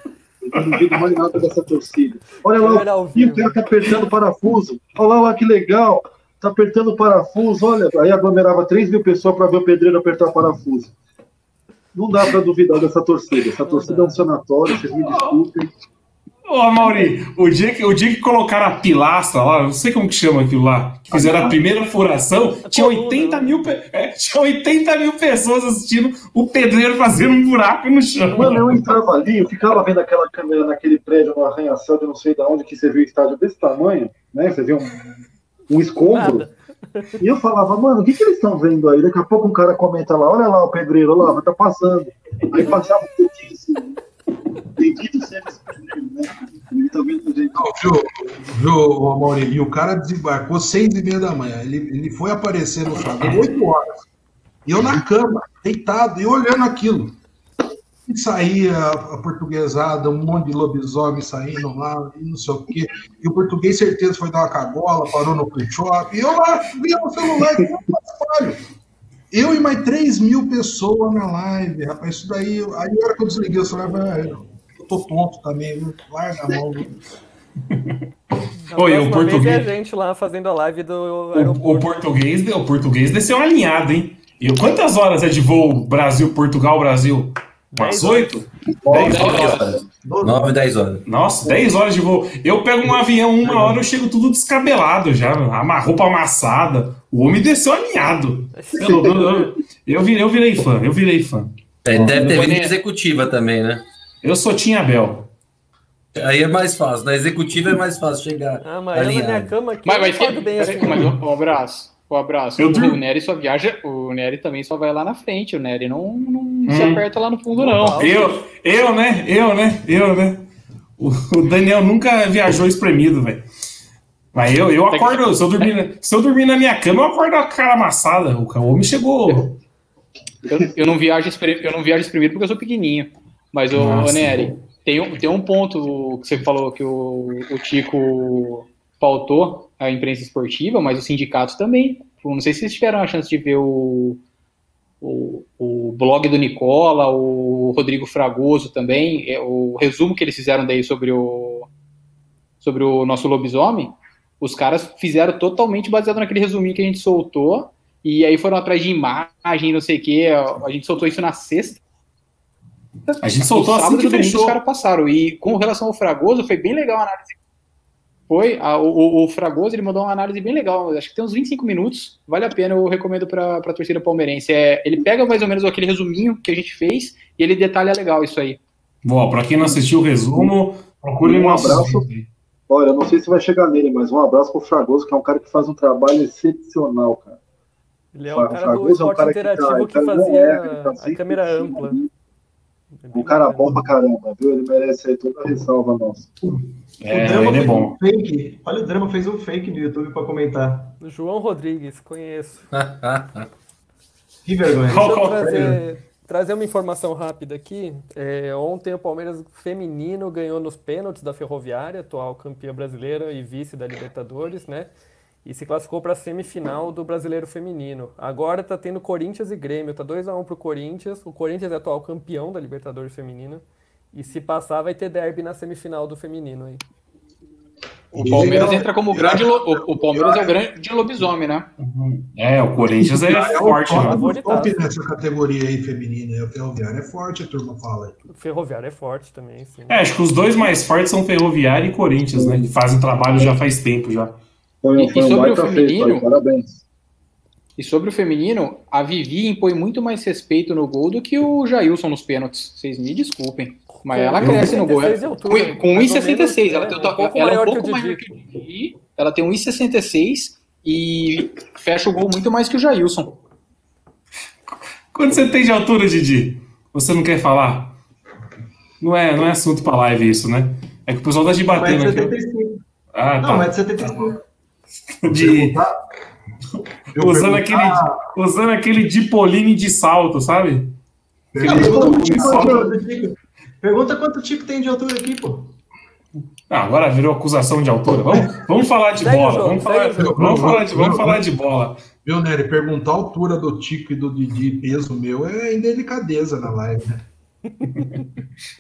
eu não digo mais nada dessa torcida. Olha lá, o cara tá apertando o parafuso. Olha lá, que legal. Tá apertando o parafuso. Olha, aí aglomerava 3 mil pessoas para ver o pedreiro apertar o parafuso. Não dá para duvidar dessa torcida. Essa torcida é um sanatório, vocês me desculpem. Ô, Mauri, o dia, que, o dia que colocaram a pilastra lá, não sei como que chama aquilo lá, que fizeram a primeira furação, tinha 80 mil, é, tinha 80 mil pessoas assistindo o pedreiro fazendo um buraco no chão. Mano, eu entrava ali, eu ficava vendo aquela câmera naquele prédio no arranha-céu de não sei de onde, que você viu o estádio desse tamanho, né? Você viu um, um escombro. Nada. E eu falava, mano, o que, que eles estão vendo aí? Daqui a pouco um cara comenta lá, olha lá o pedreiro, olha lá, tá passando. Aí passava pouquinho assim. Bendito seja esse pedreiro, né? Ele tá vendo Amaury, e o cara desembarcou seis e meia da manhã. Ele, ele foi aparecer no Flamengo oito horas. E eu na cama, deitado, e olhando aquilo. E saía a portuguesada, um monte de lobisomem saindo lá, e não sei o quê. E o português, certeza, foi dar uma cagola, parou no free shop. E eu lá, via no celular, que Eu e mais 3 mil pessoas na live, rapaz. Isso daí, aí a hora que eu desliguei o celular, ah, eu tô tonto também, viu? Larga a mão. Oi, o português. a gente lá fazendo a live do o, o, português, o português desceu alinhado, hein? E quantas horas é de voo Brasil, Portugal, Brasil? Umas oito? Dez horas. Nove, dez horas. Nossa, dez horas de voo. Eu pego um avião, uma hora eu chego tudo descabelado já, uma roupa amassada. O homem desceu alinhado. Eu, eu, eu, virei, eu virei fã, eu virei fã. É, deve ter vindo executiva também, né? Eu sou Tinha Bel. Aí é mais fácil, na executiva é mais fácil chegar. Ah, mas na minha cama aqui, mas, mas, bem assim. Mas um abraço. O abraço. Eu o Nery só viaja, o Nery também só vai lá na frente. O Nery não, não hum. se aperta lá no fundo, não. Eu, eu, né? Eu, né? Eu, né? O, o Daniel nunca viajou espremido, velho. Mas eu, eu acordo, se eu, dormir, se eu dormir na minha cama, eu acordo a cara amassada. O homem chegou. Eu, eu, não viajo, eu não viajo espremido porque eu sou pequenininho. Mas, o, Nossa, Nery, tem um, tem um ponto que você falou que o, o Tico pautou a imprensa esportiva, mas o sindicato também. Não sei se vocês tiveram a chance de ver o, o, o blog do Nicola, o Rodrigo Fragoso também, é, o resumo que eles fizeram daí sobre o, sobre o nosso lobisomem. Os caras fizeram totalmente baseado naquele resuminho que a gente soltou, e aí foram atrás de imagem, não sei o que. A gente soltou isso na sexta. A gente soltou assim que fechou. Os caras passaram. E com relação ao Fragoso, foi bem legal a análise foi, a, o, o, Fragoso ele mandou uma análise bem legal, acho que tem uns 25 minutos, vale a pena, eu recomendo para a torcida palmeirense. É, ele pega mais ou menos aquele resuminho que a gente fez e ele detalha legal isso aí. Bom, para quem não assistiu o resumo, procure um abraço. Olha, eu não sei se vai chegar nele, mas um abraço pro Fragoso, que é um cara que faz um trabalho excepcional, cara. Ele é o cara do Fragoso é um esporte cara que tá- interativo que tá no fazia F, ele tá a câmera ampla. ali. Um cara bom pra caramba, viu? Ele merece aí toda a ressalva nossa. É, o Drama ele é bom. um fake. Olha, o Drama fez um fake no YouTube pra comentar. João Rodrigues, conheço. Que vergonha. Deixa eu trazer, trazer uma informação rápida aqui. É, ontem o Palmeiras feminino ganhou nos pênaltis da Ferroviária, atual campeã brasileira e vice da Libertadores, né? E se classificou para a semifinal do Brasileiro Feminino. Agora tá tendo Corinthians e Grêmio, tá 2 a 1 pro Corinthians. O Corinthians é atual campeão da Libertadores Feminina. E se passar, vai ter derby na semifinal do feminino aí. O Palmeiras entra como grande. O, o Palmeiras é o grande lobisomem, né? É, o Corinthians é É o forte, né? né? o top nessa categoria aí feminina. É o Ferroviário é forte, a turma fala. aí. O Ferroviário é forte também, sim. É, acho que os dois mais fortes são Ferroviário e Corinthians, né? Que fazem trabalho já faz tempo já. Foi, e, foi e sobre um o feminino, feito, parabéns. E sobre o feminino, a Vivi impõe muito mais respeito no gol do que o Jailson nos pênaltis. Vocês me desculpem. Mas ela cresce no gol. Com 1,66. Ela tem um é pouco, ela é um pouco maior que o Ela tem 1,66 e fecha o gol muito mais que o Jailson. Quando você tem de altura, Didi? Você não quer falar? Não é, não é assunto pra live isso, né? É que o pessoal tá te batendo aqui. Ah, tá. Não, 1,75. De, Eu usando, aquele, usando aquele Dipoline de salto, sabe? Pergunta, Pergunta- quanto Tico- do Tico. Pergunta quanto o Tico tem de altura aqui, pô. Ah, agora virou acusação de altura. Vamos, vamos falar de bola. Vamos falar, vamos, falar de, vamos falar de bola. Viu, Nery? Perguntar a altura do Tico e do Didi, peso meu, é indelicadeza na live, né?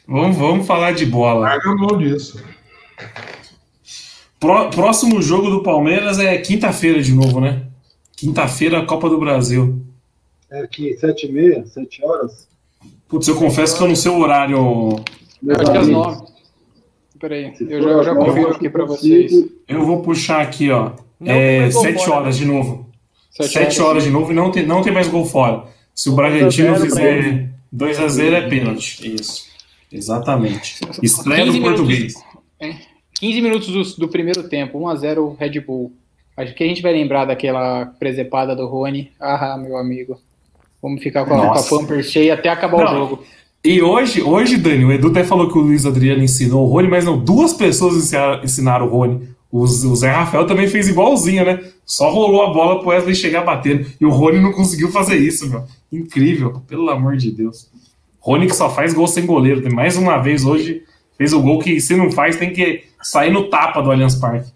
Vamos, vamos falar de bola. Larga a mão disso. Pró- próximo jogo do Palmeiras é quinta-feira de novo, né? Quinta-feira, Copa do Brasil. É aqui, sete e meia, sete horas. Putz, eu confesso que eu não sei o horário. Meus Acho que é às amigos, 9. Peraí, se eu já, eu às já nove, confiro aqui pra consigo. vocês. Eu vou puxar aqui, ó. Não É 7 fora, horas né? de novo. Sete 7 horas de novo e não tem, não tem mais gol fora. Se o Bragantino 2 a 0 pra fizer 2x0 é pênalti. Isso. Exatamente. Estreia do 15 minutos. português. 15 minutos do, do primeiro tempo, 1x0 Red Bull. Acho que a gente vai lembrar daquela presepada do Rony. Ah, meu amigo. Vamos ficar com a, com a pumper cheia até acabar Não. o jogo. E hoje, hoje, Dani, o Edu até falou que o Luiz Adriano ensinou o Rony, mas não, duas pessoas ensinaram, ensinaram o Rony. O, o Zé Rafael também fez igualzinho, né? Só rolou a bola pro Wesley chegar batendo. E o Rony não conseguiu fazer isso, meu. Incrível, pelo amor de Deus. Rony que só faz gol sem goleiro. Mais uma vez hoje fez o gol que se não faz tem que sair no tapa do Allianz Parque.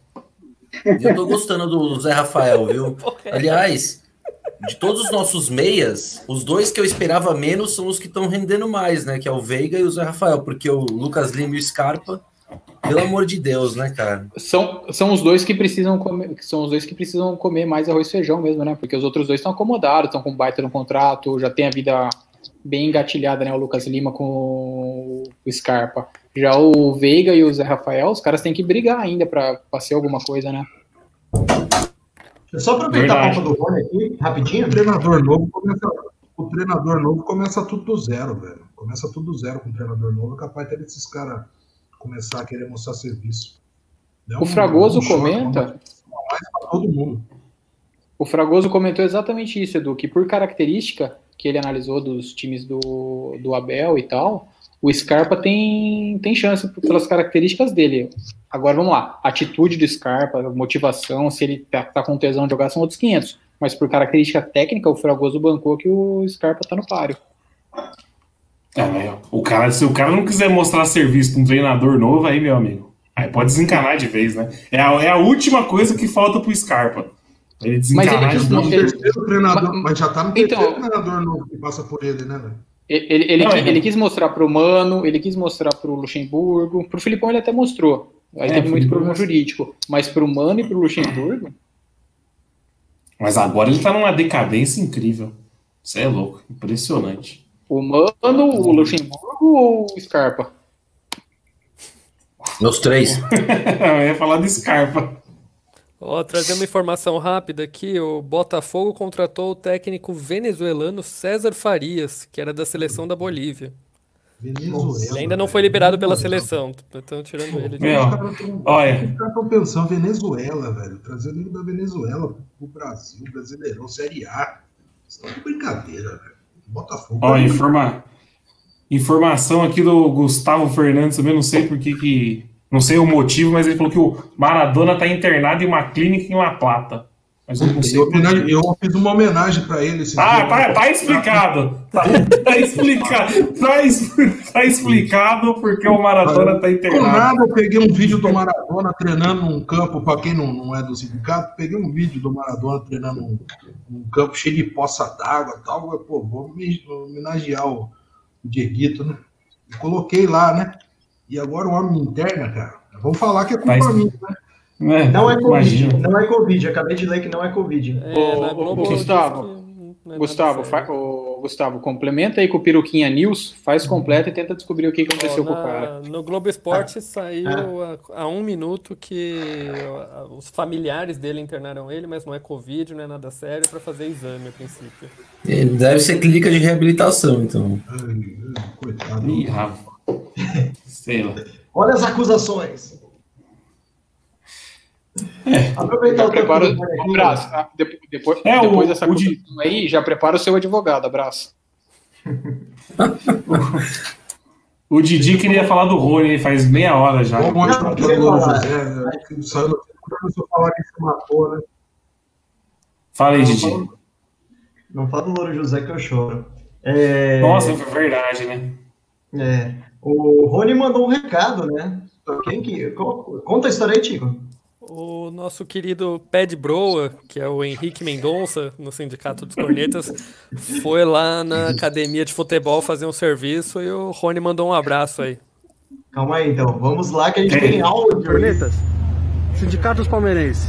Eu tô gostando do Zé Rafael, viu? Aliás, de todos os nossos meias, os dois que eu esperava menos são os que estão rendendo mais, né? Que é o Veiga e o Zé Rafael, porque o Lucas Lima e o Scarpa, pelo amor de Deus, né, cara? São, são os dois que precisam comer, são os dois que precisam comer mais arroz e feijão mesmo, né? Porque os outros dois estão acomodados, estão com baita no contrato, já tem a vida bem engatilhada, né? O Lucas Lima com o Scarpa. Já o Veiga e o Zé Rafael, os caras têm que brigar ainda pra, pra ser alguma coisa, né? É só aproveitar Verdade. a Copa do Rony aqui, rapidinho. O treinador novo começa, o treinador novo começa tudo do zero, velho. Começa tudo do zero com o treinador novo. É capaz até desses caras começar a querer mostrar serviço. O um- Fragoso um choque, comenta. pra todo mundo. O Fragoso comentou exatamente isso, Edu, que por característica que ele analisou dos times do, do Abel e tal, o Scarpa tem, tem chance pelas características dele. Agora vamos lá, atitude do Scarpa, motivação, se ele tá, tá com tesão de jogar, são outros 500. Mas por característica técnica, o Fragoso bancou que o Scarpa tá no páreo. É, mas o cara, se o cara não quiser mostrar serviço para um treinador novo, aí, meu amigo, aí pode desencanar de vez, né? É a, é a última coisa que falta pro Scarpa. Ele desencanar quis de mostrar- vez. ele- treinador, Mas- mas já tá no então- terceiro treinador novo que passa por ele, né, velho? Ele, ele, Não, é- ele quis mostrar pro Mano, ele quis mostrar pro Luxemburgo, pro Filipão ele até mostrou. Aí É, teve muito problema jurídico. Mas pro Mano e pro Luxemburgo, Mas agora ele tá numa decadência incrível. Você é louco, impressionante. o Mano, o Luxemburgo ou o Scarpa? Meus três. Eu ia falar do Scarpa. Ó, trazer uma informação rápida aqui, o Botafogo contratou o técnico venezuelano César Farias, que era da seleção da Bolívia. Venezuela. Ele ainda não foi liberado pela seleção. Estão tirando ele de Meu, olha. Os caras estão pensando Venezuela, velho. Trazendo ele da Venezuela pro Brasil, Brasileirão, Série A. Isso tá de brincadeira, velho. Botafogo. Ó, informa... informação aqui do Gustavo Fernandes, também não sei por que que... Não sei o motivo, mas ele falou que o Maradona tá internado em uma clínica em La Plata. Mas eu não sei Eu, por eu fiz uma homenagem pra ele. esse Ah, tá, tá explicado. Tá, tá explicado. Tá, tá explicado porque o Maradona tá Do internado. nada, eu peguei um vídeo do Maradona treinando num campo, para quem não, não é do sindicato, peguei um vídeo do Maradona treinando num, num campo cheio de poça d'água e tal. Eu, Pô, vou me- homenagear o, o Dieguito, né? Coloquei lá, né? E agora o homem interna, cara. Vamos falar que é culpa Mas- minha, né? Né? Não é Covid, Imagina. não é Covid. Acabei de ler que não é Covid. É, Ô, na ô, Gustavo, é Gustavo, fa- ô, Gustavo, complementa aí com o Peruquinha News, faz completo e tenta descobrir o que aconteceu Ó, com o na- cara. No Globo Esporte saiu Ah. há, há um minuto que os familiares dele internaram ele, mas não é Covid, não é nada sério, para fazer exame a princípio. Ele deve ser clínica de reabilitação, então. Ai, ai, Coitado. Ih, Rafa. Sei lá. Olha as acusações. É. Aproveitar o tempo bonequinho. abraço. Ah, de- depois, É, o- depois dessa o de- acusação aí, já prepara o seu advogado. Abraço. O Didi queria falar do Rony faz meia hora já. Bom, noite Não, pra não todo falar. José. né? Que Saiu, começou a falar que se matou, né? Fala aí, Didi. Não fala do Louro José que eu choro. É, Nossa, é verdade, né? é, o Rony mandou um recado, né? Quem que. co- Conta a história aí, Tico. O nosso querido Ped Broa, que é o Henrique Mendonça, no Sindicato dos Cornetas, foi lá na academia de futebol fazer um serviço e o Rony mandou um abraço aí. Calma aí, então. Vamos lá que a gente É. tem áudio. Cornetas, Sindicatos Palmeirenses.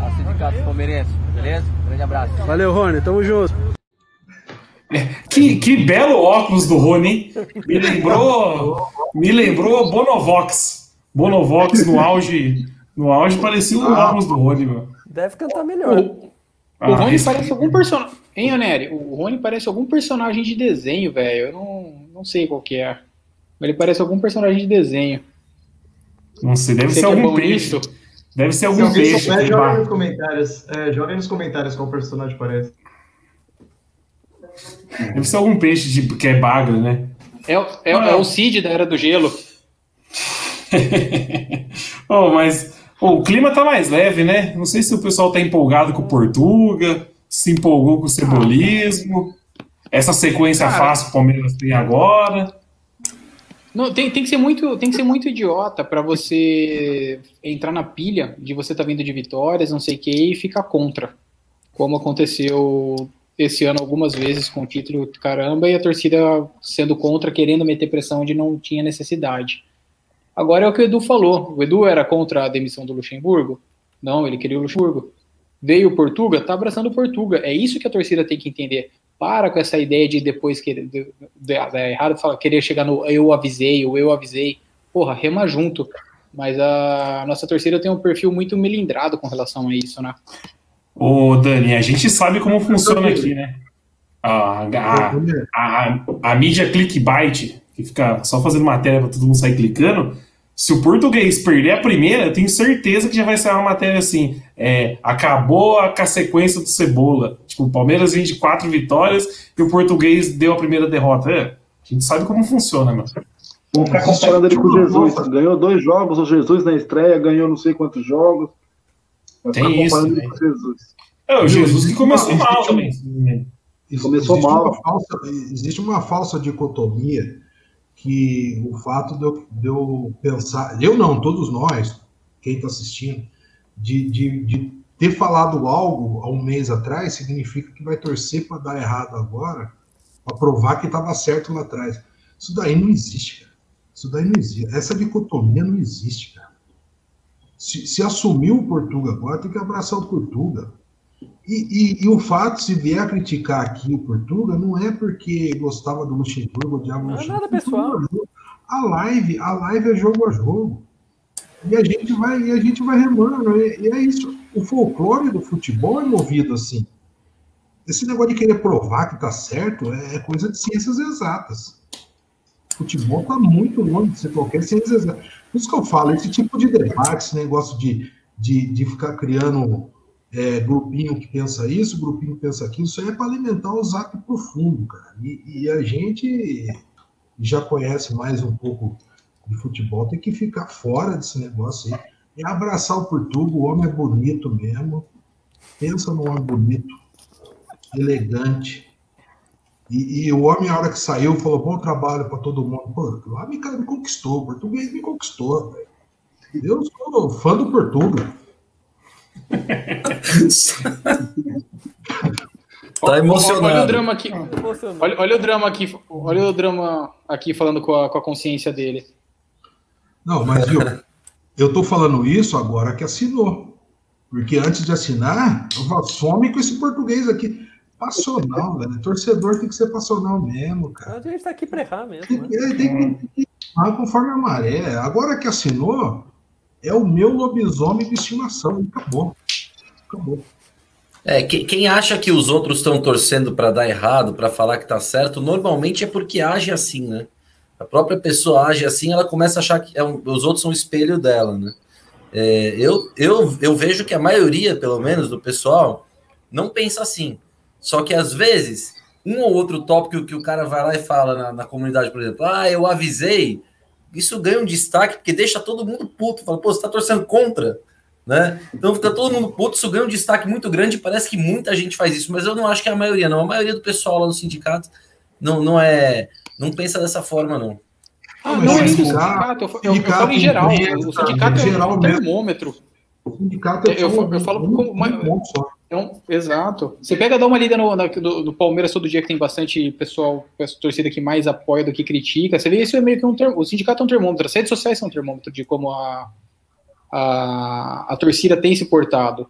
ao Sindicato Palmeirense, beleza? Grande abraço. Valeu, Rony, tamo junto. Que, que belo óculos do Rony, hein? Me lembrou, me lembrou Bonovox. Bonovox no auge, no auge parecia o óculos do Rony, meu. Deve cantar melhor. O, Ah, o Rony esse- parece algum personagem. Hein, Aneri? O Rony parece algum personagem de desenho, velho. Eu não, não sei qual que é. Mas ele parece algum personagem de desenho. Não sei, deve Você ser é algum bom peixe. nisso? Deve ser Se algum alguém peixe. souber, joga nos comentários. É, joga aí nos comentários qual personagem parece. Deve ser algum peixe de, que é bagre, né? É, o- é, é o Cid da Era do Gelo. oh, mas oh, o clima tá mais leve, né? Não sei se o pessoal tá empolgado com o Portuga, se empolgou com o cebolismo. Essa sequência Cara. fácil que o Palmeiras tem agora. Não, tem, tem, que ser muito, tem que ser muito idiota pra você entrar na pilha de você tá vindo de vitórias, não sei o que, e ficar contra. Como aconteceu esse ano algumas vezes com o título caramba e a torcida sendo contra, querendo meter pressão onde não tinha necessidade. Agora é o que o Edu falou. O Edu era contra a demissão do Luxemburgo? Não, ele queria o Luxemburgo. Veio o Portuga, tá abraçando o Portuga. É isso que a torcida tem que entender. Para com essa ideia de depois querer de, errado, fala, querer chegar no eu avisei, ou eu avisei. Porra, rema junto. Mas a nossa torcida tem um perfil muito melindrado com relação a isso, né? Ô, Dani, a gente sabe como funciona aqui, né? A, a, a, a mídia clickbait, que fica só fazendo matéria para todo mundo sair clicando. Se o português perder a primeira, eu tenho certeza que já vai sair uma matéria assim: é, acabou a, a sequência do Cebola. Tipo, o Palmeiras vem de quatro vitórias e o português deu a primeira derrota. É, a gente sabe como funciona, mano. Vamos ficar comparando ele com o Jesus. Ganhou dois jogos, o Jesus na estreia ganhou não sei quantos jogos. Vai Tem isso também. o Jesus. É, o Jesus que começou Existe mal um- também. Começou existe mal. Uma falsa, existe uma falsa dicotomia que o fato de eu, de eu pensar, eu não, todos nós, quem está assistindo, de, de, de ter falado algo há um mês atrás, significa que vai torcer para dar errado agora, para provar que estava certo lá atrás. Isso daí não existe, cara. Isso daí não existe. Essa dicotomia não existe, cara. Se, se assumiu o Portuga agora, tem que abraçar o Portuga. E, e, e o fato, se vier a criticar aqui o Portuga, não é porque gostava do Luxemburgo, odiava o Não é Luxemburgo. nada pessoal. A live, a live é jogo a jogo. E a gente vai, e a gente vai remando. E, e é isso. O folclore do futebol é movido assim. Esse negócio de querer provar que tá certo é, é coisa de ciências exatas. Futebol está muito longe de ser qualquer Zezé. Por isso que eu falo, esse tipo de debate, esse negócio de, de, de ficar criando é, grupinho que pensa isso, grupinho que pensa aquilo, isso aí é para alimentar o zap profundo, cara. E, e, a gente já conhece mais um pouco de futebol, tem que ficar fora desse negócio aí. É abraçar o Portugal, o homem é bonito mesmo. Pensa no homem bonito, elegante. E, e, o homem, a hora que saiu, falou: bom trabalho para todo mundo. Pô, lá me, me conquistou, o português me conquistou. Véio. Eu sou fã do Portugal. tá emocionado. Olha o drama aqui. Olha, olha, o drama aqui. Olha o drama aqui falando com a, com a consciência dele. Não, mas viu, eu tô falando isso agora que assinou. Porque antes de assinar, eu some com esse português aqui. Passional, velho. Torcedor tem que ser passional mesmo, cara. A gente tá aqui pra errar mesmo. Tem, né? tem, tem, tem que errar conforme a maré. Agora que assinou, é o meu lobisomem de estimação. Acabou. Acabou. É, quem acha que os outros estão torcendo para dar errado, para falar que tá certo, normalmente é porque age assim, né? A própria pessoa age assim, ela começa a achar que é um, os outros são um espelho dela, né? É, eu, eu, eu vejo que a maioria, pelo menos, do pessoal não pensa assim. Só que às vezes, um ou outro tópico que o cara vai lá e fala na, na comunidade, por exemplo, ah, eu avisei, isso ganha um destaque, porque deixa todo mundo puto. Fala, pô, você tá torcendo contra, né? Então fica todo mundo puto, isso ganha um destaque muito grande. Parece que muita gente faz isso, mas eu não acho que é a maioria, não. A maioria do pessoal lá no sindicato não, não é. Não pensa dessa forma, não. Ah, não, não é isso, sindicato. Eu, eu, eu falo em geral. O sindicato é um termômetro. O sindicato é eu, eu, eu falo como. Então, exato. Você pega, dá uma lida no, no, no, Palmeiras todo dia que tem bastante pessoal, torcida que mais apoia do que critica. Você vê isso é meio que um termômetro. O sindicato é um termômetro, as redes sociais são um termômetro de como a, a, a torcida tem se portado.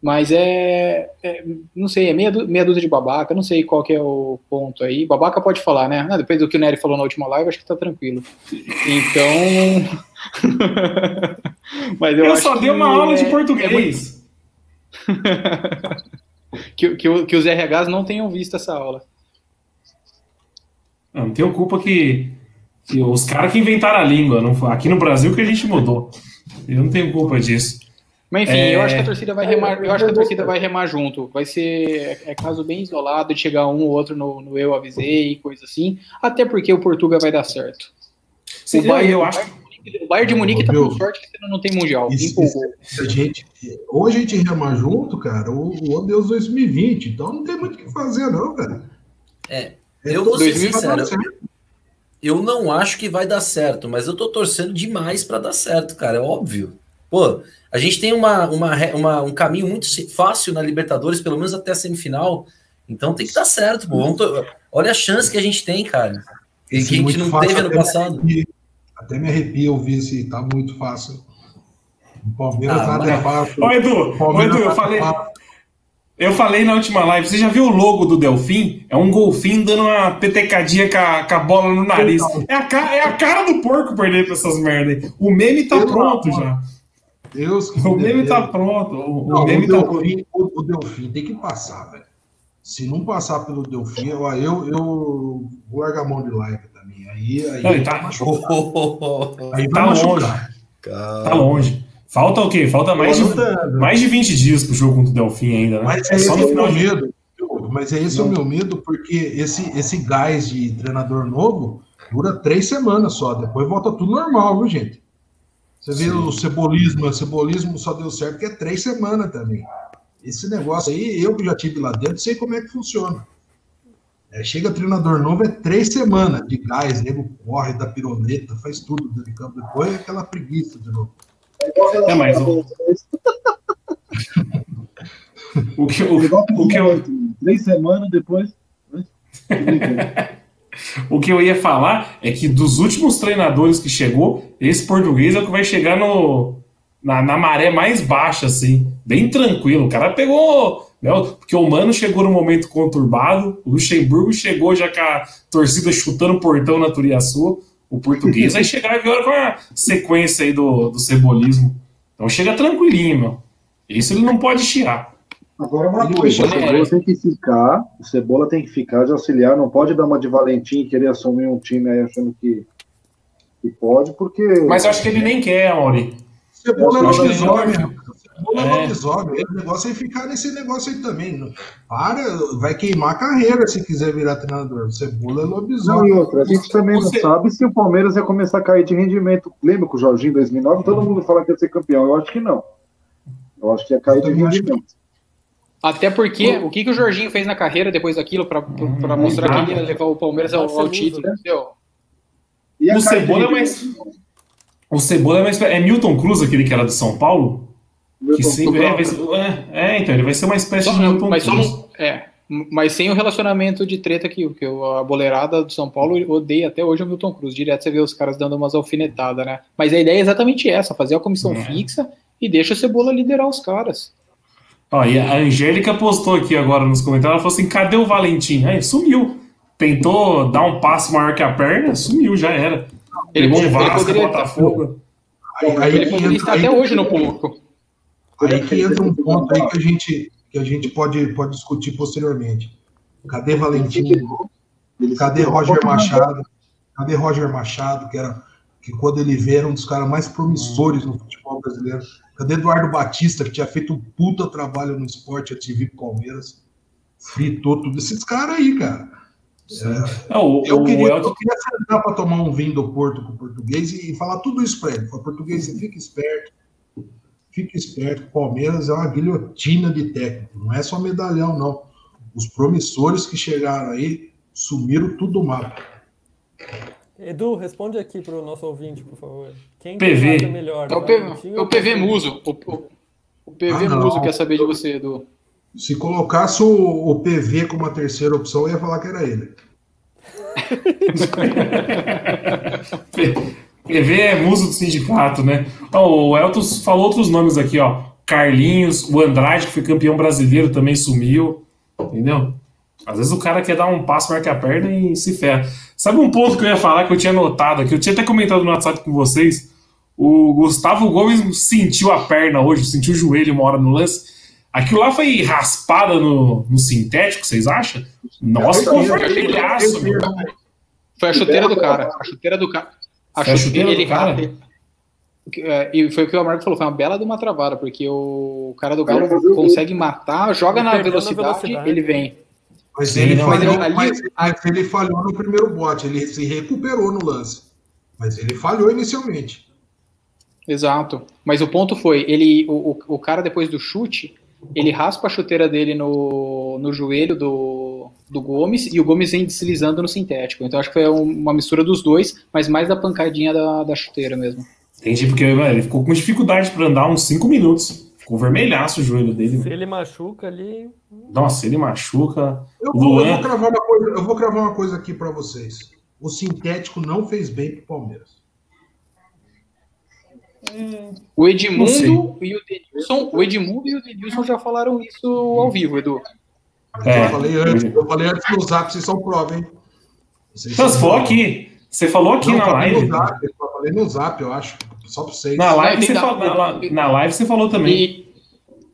Mas é, é, não sei, é meia, meia dúzia de babaca, não sei qual que é o ponto aí. Babaca pode falar, né? Ah, depois do que o Nery falou na última live, acho que tá tranquilo. Então. Mas eu, eu só dei uma aula de é, é português. que, que, que os RHs não tenham visto essa aula. Não, não tenho culpa que, que os caras que inventaram a língua. Não, aqui no Brasil que a gente mudou. Eu não tenho culpa disso. Mas enfim, é... eu acho que a torcida vai remar, eu acho que a torcida vai remar junto. Vai ser é, caso bem isolado de chegar um ou outro no, no eu avisei, coisa assim. Até porque o Portugal vai dar certo. Sim, o Bayern, eu acho o Bayern de Munique tá com sorte que você não tem mundial. Isso, isso, a gente, ou a gente rema junto, cara, ou, ou Deus 2020. Então não tem muito o que fazer, não, cara. É, é eu vou ser sincero. Eu não acho que vai dar certo, mas eu tô torcendo demais para dar certo, cara. É óbvio. Pô, a gente tem uma, uma, uma, um caminho muito fácil na Libertadores, pelo menos até a semifinal. Então tem que dar certo, pô. Olha a chance que a gente tem, cara. E que a gente não teve ano passado. Até me arrepia ouvir esse, tá muito fácil. O Palmeiras ah, tá debaixo. Ô, Edu, ô, Edu, eu tá falei. Eu falei na última live, você já viu o logo do Delfim? É um golfinho dando uma petecadinha com a, com a bola no nariz. É a, cara, é a cara do porco perder pra essas merdas. O meme tá pronto já. Deus que O meme tá pronto. O, não, meme o tá Delfim, pronto. O, Delfim tem que passar, velho. Se não passar pelo Delfim, eu, eu, eu vou largar a mão de live. Aí, aí, não, tá, aí tá longe. Tá longe. Falta o quê? Falta mais de, mais de 20 dias pro jogo contra o Delfim ainda, né? Mas é, esse é o meu medo. Mas é esse não. o meu medo, porque esse, esse gás de treinador novo dura três semanas só. Depois volta tudo normal, viu, gente? Você vê Sim. o cebolismo, o cebolismo só deu certo que é três semanas também. Esse negócio aí, eu que já tive lá dentro, sei como é que funciona. É, chega treinador novo, é três semanas de gás, nego corre, da piroleta, faz tudo dentro de campo. Depois é aquela preguiça de novo. É, mais o... o que, o, o que eu... Três semanas depois... Né? o que eu ia falar é que dos últimos treinadores que chegou, esse português é o que vai chegar no, na, na maré mais baixa, assim, bem tranquilo. O cara pegou né? Porque o Mano chegou num momento conturbado, o Luxemburgo chegou já com a torcida chutando o portão na Turiaçu, o português vai chegar agora com a sequência aí do, do cebolismo. Então chega tranquilinho, meu. Isso ele não pode chiar. Agora uma O coisa. Cebola tem que ficar, o Cebola tem que ficar de auxiliar, não pode dar uma de Valentim e querer assumir um time aí achando que, que pode, porque. Mas eu acho que ele nem quer, Amaury. Cebola é que não- é É. lobisomem. O negócio é ficar nesse negócio aí também. Para, vai queimar a carreira se quiser virar treinador. Cebola é Não, lobisomem. e outra, a gente também não Você- sabe se o Palmeiras ia começar a cair de rendimento. Lembra que o Jorginho em 2009, todo mundo fala que ia ser campeão. Eu acho que não. Eu acho que ia cair de rendimento. Até porque, o que, que o Jorginho fez na carreira depois daquilo pra, pra, pra mostrar que ele ia levar o Palmeiras ao, ao título? entendeu? O Cebola é mais. O Cebola é mais. É Milton Cruz, aquele que era do São Paulo? Que É, é, então, ele vai ser uma espécie Só- de Milton mas, só é, mas sem o relacionamento de treta que, que a boleirada do São Paulo odeia até hoje o Milton Cruz. Direto você vê os caras dando umas alfinetadas, né? Mas a ideia é exatamente essa: fazer a comissão É. fixa e deixa o Cebola liderar os caras. Ó, e a Angélica postou aqui agora nos comentários, ela falou assim, cadê o Valentim? Aí, sumiu. Tentou dar um passo maior que a perna, sumiu, já era. Ele, Pegou um ele Vasco, poderia, Botafogo. Aí, aí ele poderia estar aí- até hoje no pouco. Aí que entra um ponto aí que a gente, que a gente pode, pode discutir posteriormente. Cadê Valentim? Ele Cadê Roger Machado? Cadê Roger Machado, que era que quando ele veio era um dos caras mais promissores no futebol brasileiro? Cadê Eduardo Batista, que tinha feito um puta trabalho no esporte ativo Palmeiras? Fritou tudo esses caras aí, cara. É, o, Eu o queria, Elton- eu queria sentar para tomar um vinho do Porto com o português e, e falar tudo isso para ele. Falar, português, você fica esperto. Fica esperto. O Palmeiras é uma guilhotina de técnico. Não é só medalhão, não. Os promissores que chegaram aí sumiram tudo do mapa. Edu, responde aqui para o nosso ouvinte, por favor. Quem PV. que melhor? É o, P- é o PV Muso. O, o- o PV Ah. Muso quer saber de você, Edu. Se colocasse o, o PV como a terceira opção, eu ia falar que era ele. PV é muso do sindicato, né? Ó, o Elton falou outros nomes aqui, ó. Carlinhos, o Andrade, que foi campeão brasileiro, também sumiu. Entendeu? Às vezes o cara quer dar um passo maior que a perna e se ferra. Sabe um ponto que eu ia falar que eu tinha notado aqui? Eu tinha até comentado no WhatsApp com vocês. O Gustavo Gomes sentiu a perna hoje, sentiu o joelho uma hora no lance. Aquilo lá foi raspada no, no sintético, vocês acham? Nossa, vermelhaço, meu. Foi a chuteira do cara. A chuteira do cara. A a chuteira, do ele cara? ele- é, e foi o que o Amargo falou, foi uma bela de uma travada, porque o cara do Galo consegue matar, joga na Perdeu na velocidade, velocidade. ele vem. Mas Sim, ele não, falhou, mas ele- mas, mas ele falhou no primeiro bote. Ele se recuperou no lance. Mas ele falhou inicialmente. Exato. Mas o ponto foi, ele, o, o, o cara depois do chute, ele raspa a chuteira dele no, no joelho do, do Gomes e o Gomes vem deslizando no sintético. Então acho que foi um- uma mistura dos dois, mas mais da pancadinha da, da chuteira mesmo. Entendi, porque mano, ele ficou com dificuldade pra andar uns 5 minutos. Ficou vermelhaço o joelho dele. Se ele machuca ali. Nossa, ele machuca. Eu vou, eu Luan. vou cravar uma coisa, eu vou cravar uma coisa aqui para vocês. O sintético não fez bem pro Palmeiras. O Não Edmundo e o Denilson, o Edmundo e o Denilson já falaram isso ao vivo, Edu. É. Eu falei antes, eu falei antes no zap, vocês são prova, hein? Vocês são Você falou prova. aqui. Você falou aqui Não, na falei live. No zap, eu falei no zap, eu acho. Só para vocês. Na live, você na, na live você falou também. E,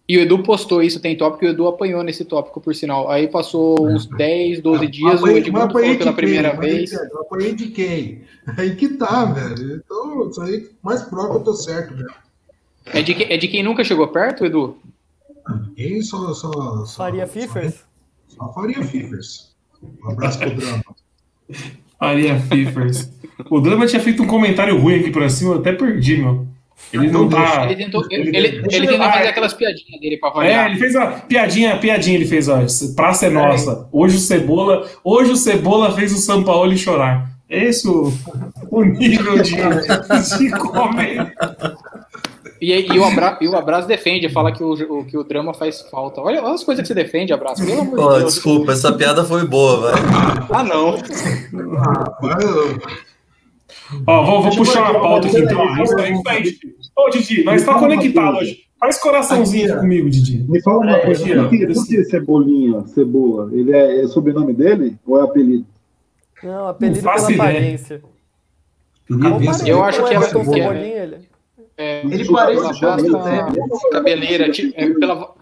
e o Edu postou isso, tem tópico, e o Edu apanhou nesse tópico, por sinal. Aí passou uns 10, 12 dias, o Apanhei- Edmundo mas apanhei falou pela quem? primeira vez. de- Eu apanhei de quem? Aí que tá, velho. Então, isso aí, mais prova que eu tô certo, velho. É de, que- é de quem nunca chegou perto, Edu? Quem só, só, só, Faria Fifers? Só faria Fifers. Um abraço pro drama. Maria Fifers. O Drama tinha feito um comentário ruim aqui pra cima, eu até perdi, meu. Ele não tá. Ele tentou, ele, Ele- ele, tentou ah, fazer é. aquelas piadinhas dele pra É, variar. ele fez a piadinha, piadinha ele fez, ó. Praça é nossa. Hoje o Cebola, hoje o Cebola fez o São Paulo chorar. Esse o, o nível de, de comentário. E, e o Abra, e o Abraço defende, fala que o, o- que o drama faz falta. Olha, olha as coisas que você defende, Abraço. Pelo amor Ó, de Deus. desculpa, essa piada foi boa, velho. Ah, não. Mas, eu- Ó, vou, vou puxar uma pauta aqui então. Ô, Didi, nós tá conectado hoje. Faz coraçãozinho aqui comigo, Didi. Me fala uma coisa, aqui, ó. por que, por que Cebolinha, Cebola? Ele é, é sobrenome dele ou é apelido? Não, apelido Não pela ideia. aparência. Cabeça- Eu acho que é- é- Cebolinha, ele. É, Ele parece basta, cabeleira, ti- é, pela,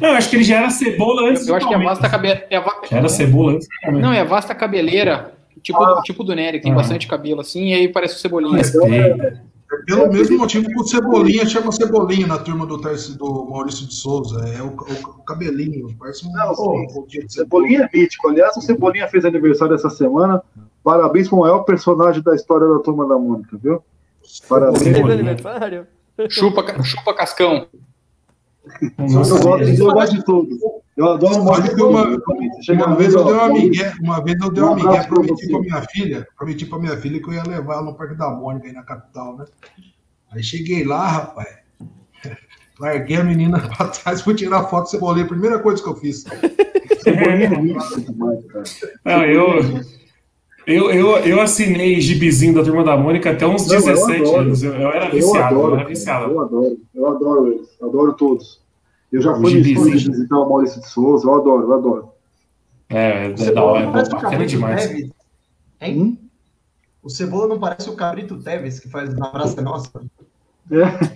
Não, eu acho que ele já era cebola antes Eu acho que é a vasta cabeleira. É va- Já era cebola antes. Não, é a vasta cabeleira, tipo, tipo do Nery, que tem Ah. bastante cabelo assim, e aí parece o Cebolinha. Mas. É pelo mesmo motivo que o Cebolinha chama Cebolinha na turma do, do Maurício de Souza. É o, o- o cabelinho, parece um. Não, um de Cebolinha é mítico. Aliás, o Cebolinha fez aniversário essa semana. Parabéns para o maior personagem da história da Turma da Mônica, viu? Parabéns. Cebolinha. aniversário? Chupa, chupa Cascão. Eu gosto, eu gosto de todos. Eu adoro o Sabe que uma, Chega uma vez eu dei uma migué, uma vez eu dei uma Um migué, prometi pra minha filha, prometi pra minha filha que eu ia levar ela no Parque da Mônica aí na capital, né? Aí cheguei lá, rapaz. Larguei a menina pra trás, fui tirar foto do Cebolinha, primeira coisa que eu fiz. Cebolinha é mítico demais, cara. Não, eu, eu, eu, eu assinei gibizinho da Turma da Mônica até uns Não, eu 17 adoro. anos. Eu, eu era Eu viciado, eu, adoro, era cara. viciado. eu adoro, eu adoro eles, eu adoro todos. Eu já O fui no estúdio gibizinho. visitar o Maurício de Souza, eu adoro, eu adoro. É, é, O é da hora, é o bacana demais. Teves, hein? Hum? O Cebola não parece o Cabrito Teves, que faz na Praça Nossa.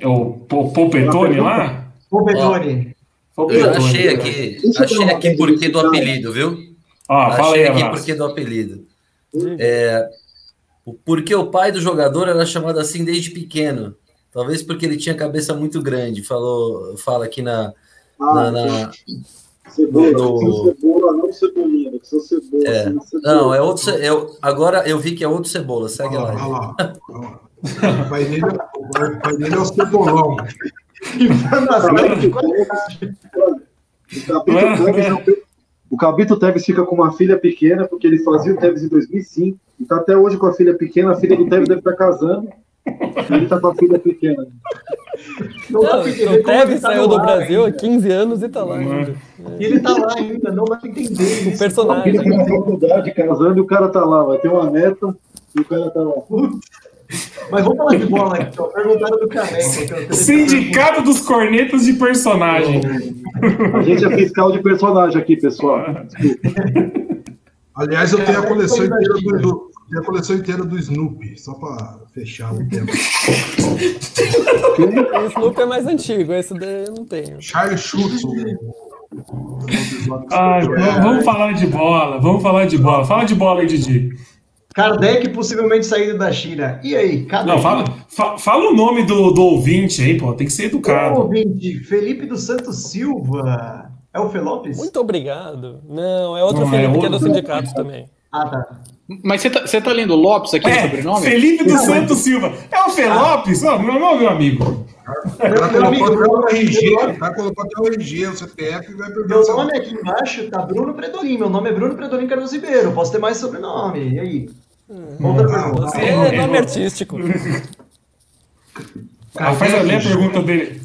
É o Po- Polpetone lá? Betoni. Eu achei aqui, achei aqui porquê do apelido, viu? Fala achei aqui abraço. porquê do apelido. É, porque o pai do jogador era chamado assim desde pequeno. Talvez porque ele tinha cabeça muito grande. Falou, fala aqui na, Ah, na- na- cebola, no- cebola, não cebolinha, ser cebola. É. cebola. Não, é outro. Eu, agora eu vi que é outro cebola. Segue Olha lá, lá. olha lá. olha lá. O pai dele, o pai dele é o Cebolão. O Cabito É O Cabito Teves fica com uma filha pequena, porque ele fazia o Teves em 2005, e tá até hoje com a filha pequena, a filha do Teves deve estar casando, e ele tá com a filha pequena. Não dá Não, pra o ele Tevez tá saiu do Brasil há ainda. 15 anos e tá lá ainda. E ele tá lá ainda, não pra entender. O personagem. tá na faculdade, casando, e o cara tá lá, vai ter uma neta, e o cara tá lá. Mas vamos falar de bola aqui, ó. Perguntaram do Caneca. Sindicato dos Cornetas de Personagem. A gente é fiscal de personagem aqui, pessoal. Aliás, eu tenho a É, coleção inteira do, do- tenho a coleção inteira do Snoopy, só para fechar o tema. O Snoopy é mais antigo, esse daí eu não tenho. Charlie Schultz, Ai, vamos- vamos falar de bola, vamos falar de bola. Fala de bola aí, Didi. Kardec possivelmente saído da China. E aí, cadê? Não, fala, fa- fala o nome do, do ouvinte aí, pô. Tem que ser O educado. ouvinte, Felipe dos Santos Silva. É o Felopes? Muito obrigado. Não, é outro Não, é Felipe que é do outro. sindicato também. Ah, tá. Mas você tá, tá lendo Lopes aqui no É, sobrenome? Felipe dos Santos Silva. É o Felopes? Ó, meu, não, meu amigo. O Meu colocou amigo, até o RG, nome- o cara colocou até o RG, o CPF vai perder Meu o nome aqui embaixo tá Bruno Predolin. Meu nome é Bruno Predolin Carlos Ribeiro. Posso ter mais sobrenome. E aí? Você é nome artístico. Ah, faz a, lê a pergunta dele.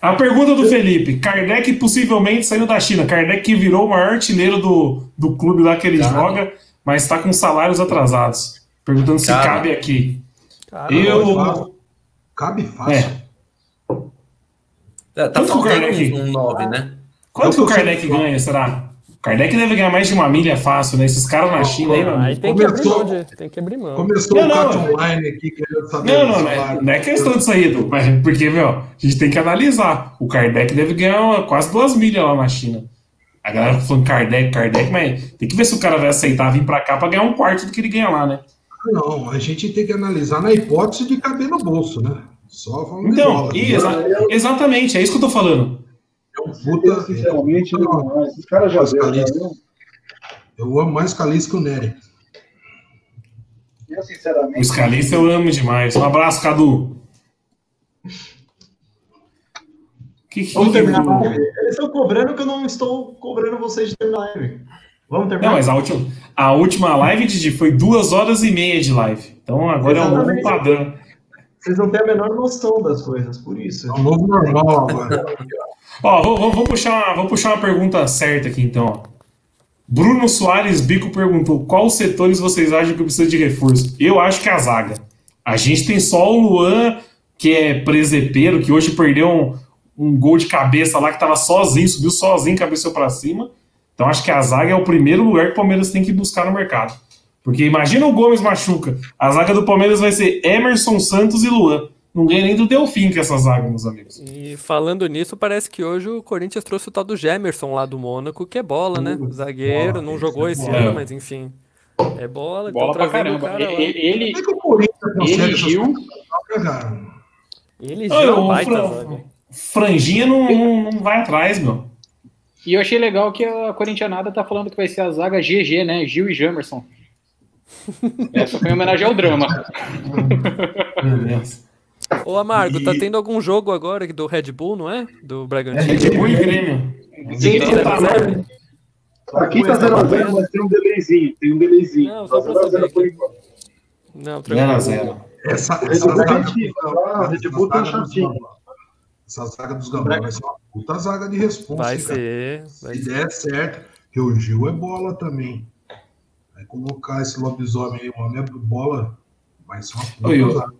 A pergunta do Felipe. Kardec possivelmente saindo da China. Kardec que virou o maior artilheiro do, do clube lá que ele Cara. joga, mas está com salários atrasados. Perguntando se Cara. cabe aqui. Cara, Eu. Cabe fácil. É. É, tá Quanto que o faltando Kardec- um 9, né? Quanto que o Kardec ganha, será? Kardec deve ganhar mais de uma milha fácil, né? Esses caras na China aí, Aí mano. tem que abrir Começou- mão de, tem que abrir mão. Começou Não, o. Cat Online aqui, querendo saber Não, não, não é, não é questão disso aí, Edu, mas- porque, meu, a gente tem que analisar. O Kardec deve ganhar uma- quase duas milhas lá na China. A galera falando Kardec, Kardec, mas tem que ver se o cara vai aceitar vir pra cá pra ganhar um quarto do que ele ganha lá, né? Não, a gente tem que analisar na hipótese de caber no bolso, né? Só falando Então, bola. e exa- exatamente, é isso que eu tô falando. Eu, Eu, puta, sinceramente, não, esses caras já Lista. né? eu amo mais Calice que o Nery. Eu, O sinceramente, Scalista eu amo demais. Um abraço, Cadu. Que, que, Vamos terminar a live. Eles estão cobrando que eu não estou cobrando vocês de terminar a live. Vamos terminar? Não, mas a última, a última live, Didi, foi duas horas e meia de live. Então agora é um novo Exatamente. padrão. Vocês não têm a menor noção das coisas, por isso. É o novo normal agora. Ó, vou, vou- vou puxar uma, vou puxar uma pergunta certa aqui, então. Bruno Soares Bico perguntou: quais setores vocês acham que precisa de reforço? Eu acho que a zaga. A gente tem só o Luan, que é presepeiro, que hoje perdeu um, um gol de cabeça lá, que tava sozinho, subiu sozinho, cabeceou pra cima. Então acho que a zaga é o primeiro lugar que o Palmeiras tem que buscar no mercado. Porque imagina o Gomes machuca. A zaga do Palmeiras vai ser Emerson Santos e Luan. não ganha nem do Delfim com essa zaga, meus amigos. E falando nisso, parece que hoje o Corinthians trouxe o tal do Gemerson lá do Mônaco, que é bola, né? Zagueiro, bola, não jogou é esse bola. ano, mas enfim. É bola, Bola então pra trazendo o caramba. cara. Ele, ele, Como é que o Corinthians consegue cara? Ele já é um baita. Franjinha não, não, não vai atrás, meu. E eu achei legal que a corintianada tá falando que vai ser a zaga GG, né? Gil e Jamerson. Essa foi em homenagem ao drama. Meu Deus. Ô, Amargo, tá E- tendo algum jogo agora do Red Bull, não é? Do É Bragantino? Red Bull e Grêmio. Sim, Tá zero a zero? Aqui tá 0x0, mas tem um delayzinho. Tem um delayzinho. Não, só Tá pra 0 a 0 saber por aqui. enquanto. Não, 0x0. Essa, essa é tá? Red Bull tá chatinho. Essa zaga dos Gambá vai ser uma puta zaga de responsa. Vai ser. Vai Se ser. der certo, que o Gil é bola também. Colocar esse lobisomem aí, o homem é bola, vai ser uma puta Oi, eu-.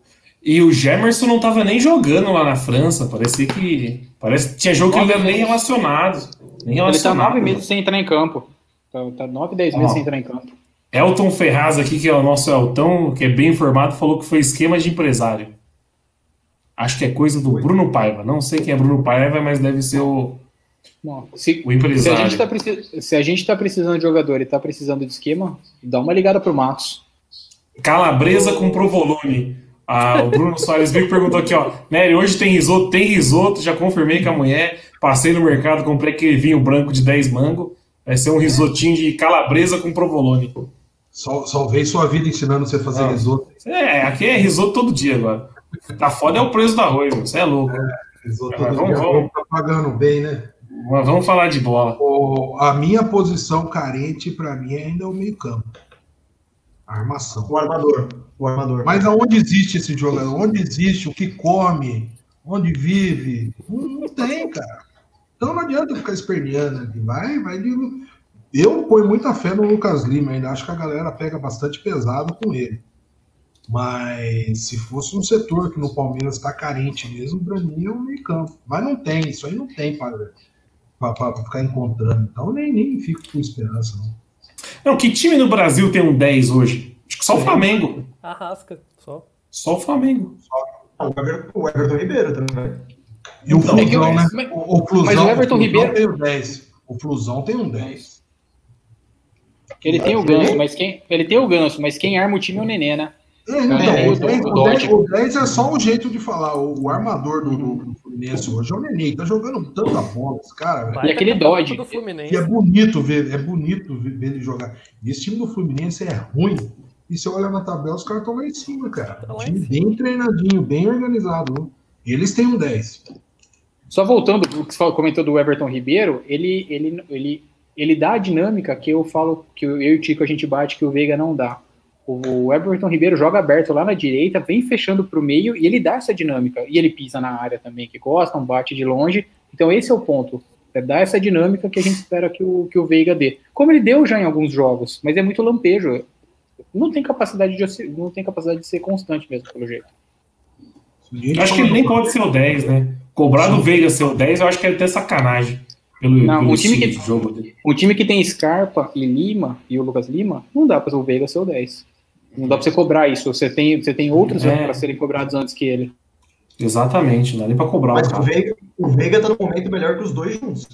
E o Gemerson não tava nem jogando lá na França. Parecia que. Parece que tinha jogo que ele não era nem relacionado. Nem Ele tá relacionado. nove meses sem entrar em campo. Tá, tá nove, dez meses sem entrar em campo. Elton Ferraz aqui, que é o nosso Elton, que é bem informado, falou que foi esquema de empresário. Acho que é coisa do Bruno Paiva. Não sei quem é Bruno Paiva, mas deve ser o, Não, se, o se, a empresário. gente tá preci- se a gente tá precisando de jogador e tá precisando de esquema, dá uma ligada pro Matos. Calabresa com provolone. Ah, o Bruno Soares Vico perguntou aqui, ó. Nery, hoje tem risoto? Tem risoto, já confirmei com a mulher. Passei no mercado, comprei aquele vinho branco de 10 mango. Vai ser um risotinho de calabresa com provolone. Sal- Salvei sua vida ensinando você a fazer Ah. risoto. É, aqui é risoto todo dia agora. Tá foda é o preço do arroz. Você é louco. risoto Mas todo vamos, dia, vamos. tá pagando bem, né? Mas vamos falar de bola. O- a minha posição carente, para mim, ainda é o meio-campo. A armação. O armador. O armador. Mas aonde existe esse jogador? Onde existe? O que come? Onde vive? Não, não tem, cara. Então não adianta ficar esperneando aqui. Vai, vai. de- Eu ponho muita fé no Lucas Lima ainda. Acho que a galera pega bastante pesado com ele. Mas se fosse um setor que no Palmeiras está carente mesmo, para mim é o meio campo. Mas não tem, isso aí não tem para ficar encontrando. Então nem, nem fico com esperança. Não. Não, que time no Brasil tem um 10 hoje? Acho que só o Flamengo. Arrasca, só. Só o Flamengo. Ah, o, Everton, o Everton Ribeiro também. E o Então, Flusão, mas- né? O, o Flusão, mas o Everton Flusão Ribeiro- tem o 10. O Flusão tem um 10. Ele tem o ganso, mas quem. Ele tem o ganso, mas quem arma o time é o Nenê, né? É, então, É, o, o 10, do- o, do 10, Dodge. o 10 é só um jeito de falar. O, o armador do, do, do Fluminense hoje é o Nenê. Tá jogando tanta bola, esse cara. Baita aquele Dodge. do Fluminense. E é bonito ver, é bonito ver, ele jogar. E esse time do Fluminense é ruim. E você olha na tabela, os caras estão lá em cima, cara. Tá Um time em bem treinadinho, bem organizado. viu? Eles têm um 10. Só voltando pro que você falou- comentou do Everton Ribeiro, ele, ele, ele, ele dá a dinâmica que eu falo, que eu e o Tico a gente bate, que o Veiga não dá. O Everton Ribeiro joga aberto lá na direita, vem fechando pro meio e ele dá essa dinâmica. E ele pisa na área também, que gosta, um bate de longe. Então esse é o ponto. É dar essa dinâmica que a gente espera que o, que o Veiga dê. Como ele deu já em alguns jogos, mas é muito lampejo. Não tem capacidade de, ser- não tem capacidade de ser constante mesmo, pelo jeito. Eu acho que ele nem pode ser o 10, né? Cobrar do Veiga ser o 10, eu acho que é até sacanagem. Pelo, Não, pelo o time que- jogo dele. Um time que tem Scarpa e Lima, e o Lucas Lima, não dá para o Veiga ser o 10. Não dá para você cobrar isso. Você tem, você tem outros É. para serem cobrados antes que ele. Exatamente, não dá nem pra cobrar Mas o o cara. Veiga, o Veiga tá no momento melhor que os dois juntos.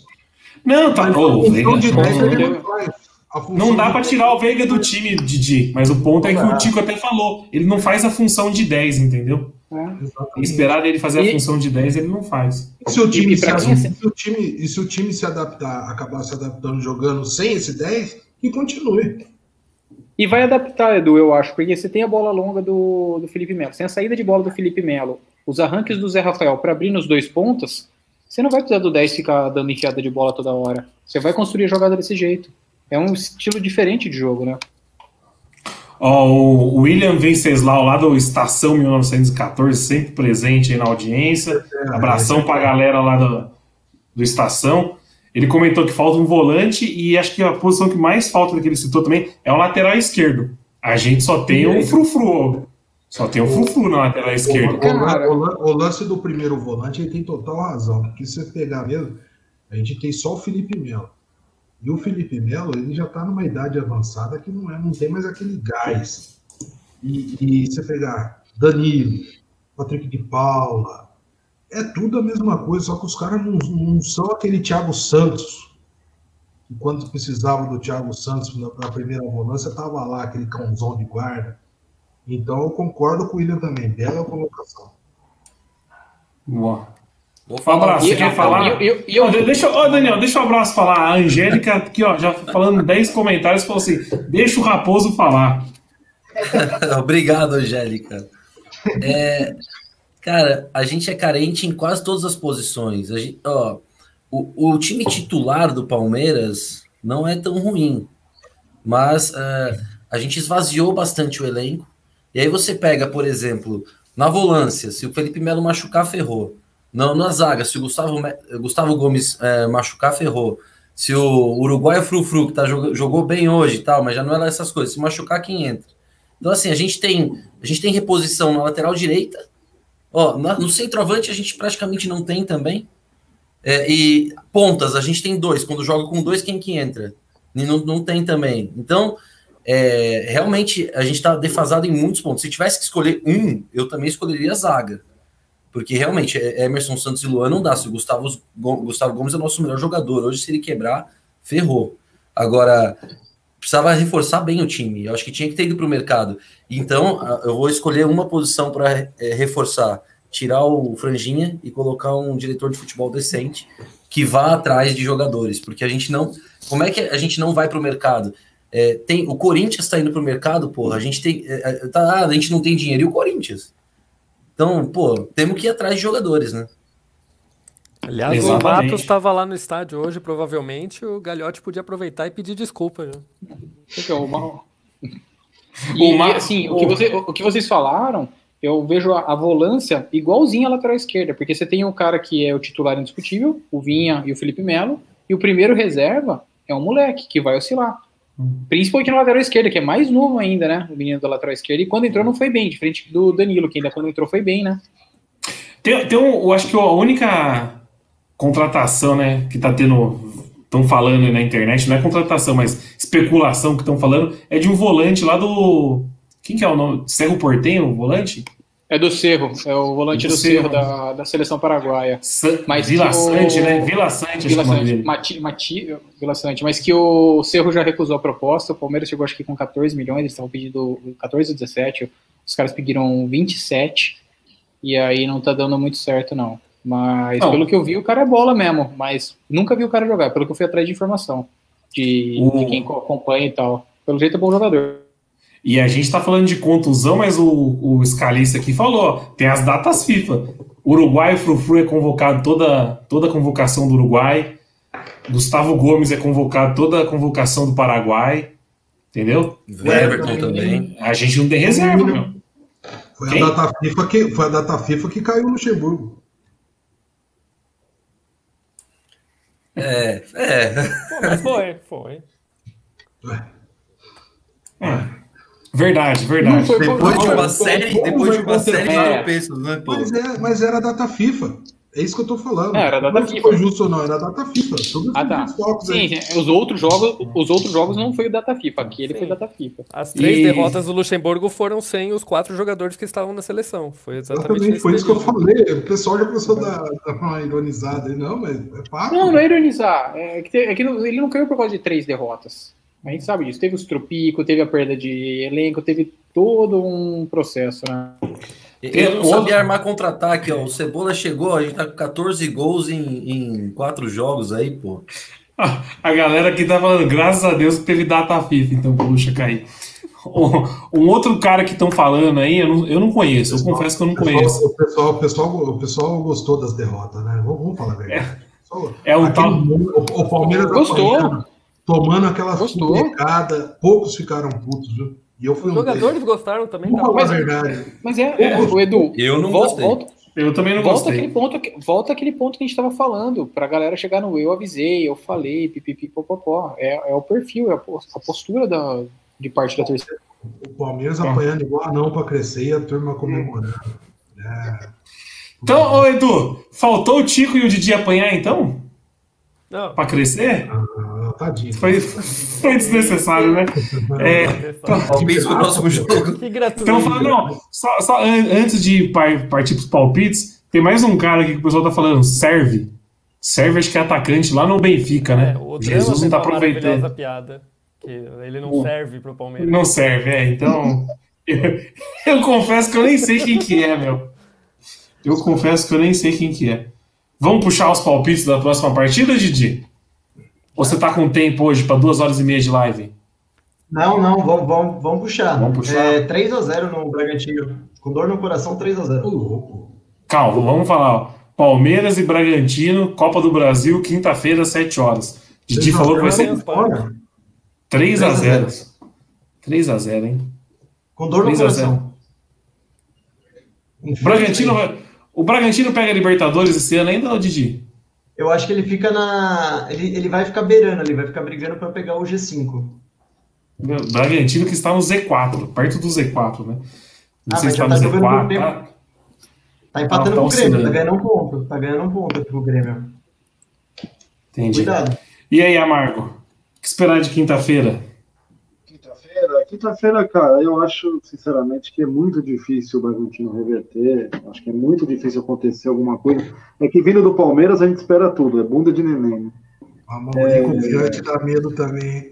Não, tá. Ô, o Veiga, função de 10 não, ele não faz. A não dá pra tirar o Veiga do time, Didi. Mas o ponto é que o. Tico até falou. Ele não faz a função de 10, entendeu? É. Esperar ele fazer a E- função de 10, ele não faz. Se o time, E se, quem é se o time, e se o time se adaptar, acabar se adaptando jogando sem esse 10, que continue. E vai adaptar, Edu, eu acho, porque você tem a bola longa do, do Felipe Melo, você tem a saída de bola do Felipe Melo, os arranques do Zé Rafael para abrir nos dois pontos, você não vai precisar do 10 ficar dando enfiada de bola toda hora. Você vai construir a jogada desse jeito. É um estilo diferente de jogo, né? Ó, o William Venceslau, lá do Estação 1914, sempre presente aí na audiência. Abração pra galera lá do, do Estação. Ele comentou que falta um volante e acho que a posição que mais falta, que ele citou também, é o lateral esquerdo. A gente só tem um frufru. Só tem um frufru na lateral esquerda. O, o o lance do primeiro volante ele tem total razão. Porque se você pegar mesmo, a gente tem só o Felipe Melo. E o Felipe Melo, ele já está numa idade avançada que não, é, não tem mais aquele gás. E, e você pegar Danilo, Patrick de Paula. É tudo a mesma coisa, só que os caras não, não são aquele Thiago Santos. Que quando precisava do Thiago Santos na, na primeira volância, tava lá, aquele cãozão de guarda. Então eu concordo com o William também. Bela colocação. Boa. Vou Um abraço, você E- quer falar? eu- Ó, de- deixa, ó, Daniel, deixa o abraço falar. A Angélica, aqui, ó, já falando 10 comentários, falou assim: deixa o Raposo falar. Obrigado, Angélica. É, cara, a gente é carente em quase todas as posições. A gente- ó, o, o time titular do Palmeiras não é tão ruim, mas é, a gente esvaziou bastante o elenco. E aí você pega, por exemplo, na volância, se o Felipe Melo machucar, ferrou. Não, na zaga, se o Gustavo, Gustavo Gomes é, machucar, ferrou. Se o Uruguai Frufru, que tá, jogou, jogou bem hoje e tal, mas já não é lá essas coisas, se machucar, quem entra? Então, assim, a gente tem, a gente tem reposição na lateral direita. Ó, no centroavante a gente praticamente não tem também. É, e pontas, a gente tem dois. Quando joga com dois, quem que entra? E não, não tem também. Então, é, realmente, a gente está defasado em muitos pontos. Se tivesse que escolher um, eu também escolheria a zaga. Porque realmente, é- Emerson Santos e Luan não dá. Se o Gustavo, Gustavo Gomes é nosso melhor jogador. Hoje, se ele quebrar, ferrou. Agora, precisava reforçar bem o time. Eu acho que tinha que ter ido para o mercado. Então, eu vou escolher uma posição para reforçar. Tirar o Franjinha e colocar um diretor de futebol decente que vá atrás de jogadores. Porque a gente não. Como é que a gente não vai para o mercado? É, tem, o Corinthians está indo para o mercado, porra. A gente tem. é, é, tá, ah, a gente não tem dinheiro. E o Corinthians? Então, pô, temos que ir atrás de jogadores, né? Aliás, Exatamente. o Matos estava lá no estádio hoje, provavelmente. O Galhote podia aproveitar e pedir desculpa. Já. Porque o mal- O E, e, assim, o, que você- o que vocês falaram, eu vejo a, a volância igualzinha à lateral esquerda, porque você tem um cara que é o titular indiscutível, o Vinha e o Felipe Melo, e o primeiro reserva é um moleque que vai oscilar. Principalmente na lateral esquerda, que é mais novo ainda, né? O menino da lateral esquerda, e quando entrou não foi bem, diferente do Danilo, que ainda quando entrou foi bem, né? Tem, tem um, eu acho que a única contratação, né, que tá tendo. Estão falando aí na internet, não é contratação, mas especulação que estão falando, é de um volante lá do. Quem que é o nome? Cerro Portenho, o volante? É do Cerro, é o volante Do do, Cerro, Cerro. da, da seleção paraguaia. Sa Mas Vila o- Sante, né? Vila Sante, é Vila Sante. Mati, Mati, Vila Sante, mas que o Cerro já recusou a proposta, o Palmeiras chegou acho que com 14 milhões, eles estavam pedindo 14 ou 17, os caras pediram 27, e aí não tá dando muito certo não. Mas Não. pelo que eu vi, o cara é bola mesmo, mas nunca vi o cara jogar, pelo que eu fui atrás de informação, de, O- de quem co- acompanha e tal. Pelo jeito é bom jogador. E a gente tá falando de contusão, mas o, o Scalista aqui falou, tem as datas FIFA. Uruguai, Frufru é convocado toda, toda a convocação do Uruguai. Gustavo Gomes é convocado toda a convocação do Paraguai. Entendeu? Everton também. A gente não tem reserva, meu. Foi a, data FIFA que, foi a data FIFA que caiu no Luxemburgo. É, é. Pô, mas foi, foi. Verdade, verdade. Não foi- Depois de uma série, depois de uma série de tropeços, né, pô? Mas, é, mas era a data FIFA. É isso que eu tô falando. É, era data não FIFA. foi justo ou não, era a data FIFA. Todos Ah, tá. os toques Sim, sim, os outros jogos, os outros jogos não foi o data FIFA, aquele foi o data FIFA. As três E- derrotas do Luxemburgo foram sem os quatro jogadores que estavam na seleção. Foi exatamente, Exatamente, nesse foi isso que eu falei. O pessoal já começou a dar, dar uma ironizada aí. Não, mas é fato. Não, não é ironizar. É que, é que não- ele não caiu por causa de três derrotas. A gente sabe disso. Teve os tropico, teve a perda de elenco, teve todo um processo, né? Ele não sabia armar contra-ataque, ó. O Cebola chegou, a gente tá com 14 gols em, em quatro jogos aí, pô. A galera aqui tá falando, graças a Deus que teve data FIFA, então, pro Luxa cair. Um um outro cara que estão falando aí, eu não, eu não conheço, eu confesso que eu não conheço. O pessoal, o, pessoal, o pessoal gostou das derrotas, né? Vamos, vamos falar a verdade. É o aquele tal- mundo- o, o Palmeiras Gostou. tomando aquela furrecada, poucos ficaram putos, viu? E eu fui Os um jogadores deles. gostaram também. Vamos Tá? a Mas- verdade. Mas é, é, o Edu, Eu não vol- gostei. volta, Eu também não volta, gostei. aquele ponto, volta aquele ponto que a gente estava falando, pra galera chegar no eu avisei, eu falei, pipipi, popopó. É, é o perfil, é a pos- a postura da, de parte da torcida. O Palmeiras Ah. apanhando igual anão pra crescer e a turma comemorando. É. Então, ô Edu, faltou o Tico e o Didi apanhar então? Não, Pra crescer? Ah, Tadinho. Foi, foi desnecessário, né? É, Palpite pro próximo jogo. Que gratuito. então, fala, não, só, só an- antes de par- partir pros palpites, tem mais um cara aqui que o pessoal tá falando, serve. Serve, acho que é atacante lá no Benfica, né? É, o Jesus não tá maravilhosa aproveitando. piada. Que ele não serve pro Palmeiras. Não serve, é. Então, eu, eu confesso que eu nem sei quem que é, meu. Eu confesso que eu nem sei quem que é. Vamos puxar os palpites da próxima partida, Didi? Ou você tá com tempo hoje para duas horas e meia de live? Não, não, vamos, vamos, vamos puxar. Vamos puxar. É, 3x0 no Bragantino. Com dor no coração, 3x0. Ô, louco. Calma, vamos falar. Palmeiras e Bragantino, Copa do Brasil, quinta-feira, 7 horas. Didi falou que vai ser Parabéns, pai. 3 a 0 3 a 0 hein? Com dor no 3 a 0 coração. O Bragantino, vai- o Bragantino pega a Libertadores esse ano ainda, ou Didi? Eu acho que ele fica na. Ele, ele vai ficar beirando ali, vai ficar brigando pra pegar o G5. O Bragantino que está no Z4, perto do Z4, né? Não Ah, sei mas se está no tá jogando Z4. por tempo. Tá? Tá empatando tá com o Grêmio, oscilando. tá ganhando um ponto. Tá ganhando um ponto aqui com o Grêmio. Entendi. Cuidado. E aí, Amargo? O que esperar de quinta-feira? Quinta-feira, quinta-feira, cara, eu acho, sinceramente, que é muito difícil o Bragantino reverter. Acho que é muito difícil acontecer alguma coisa. É que vindo do Palmeiras a gente espera tudo, é bunda de neném, né? A mamãe confiante dá medo também.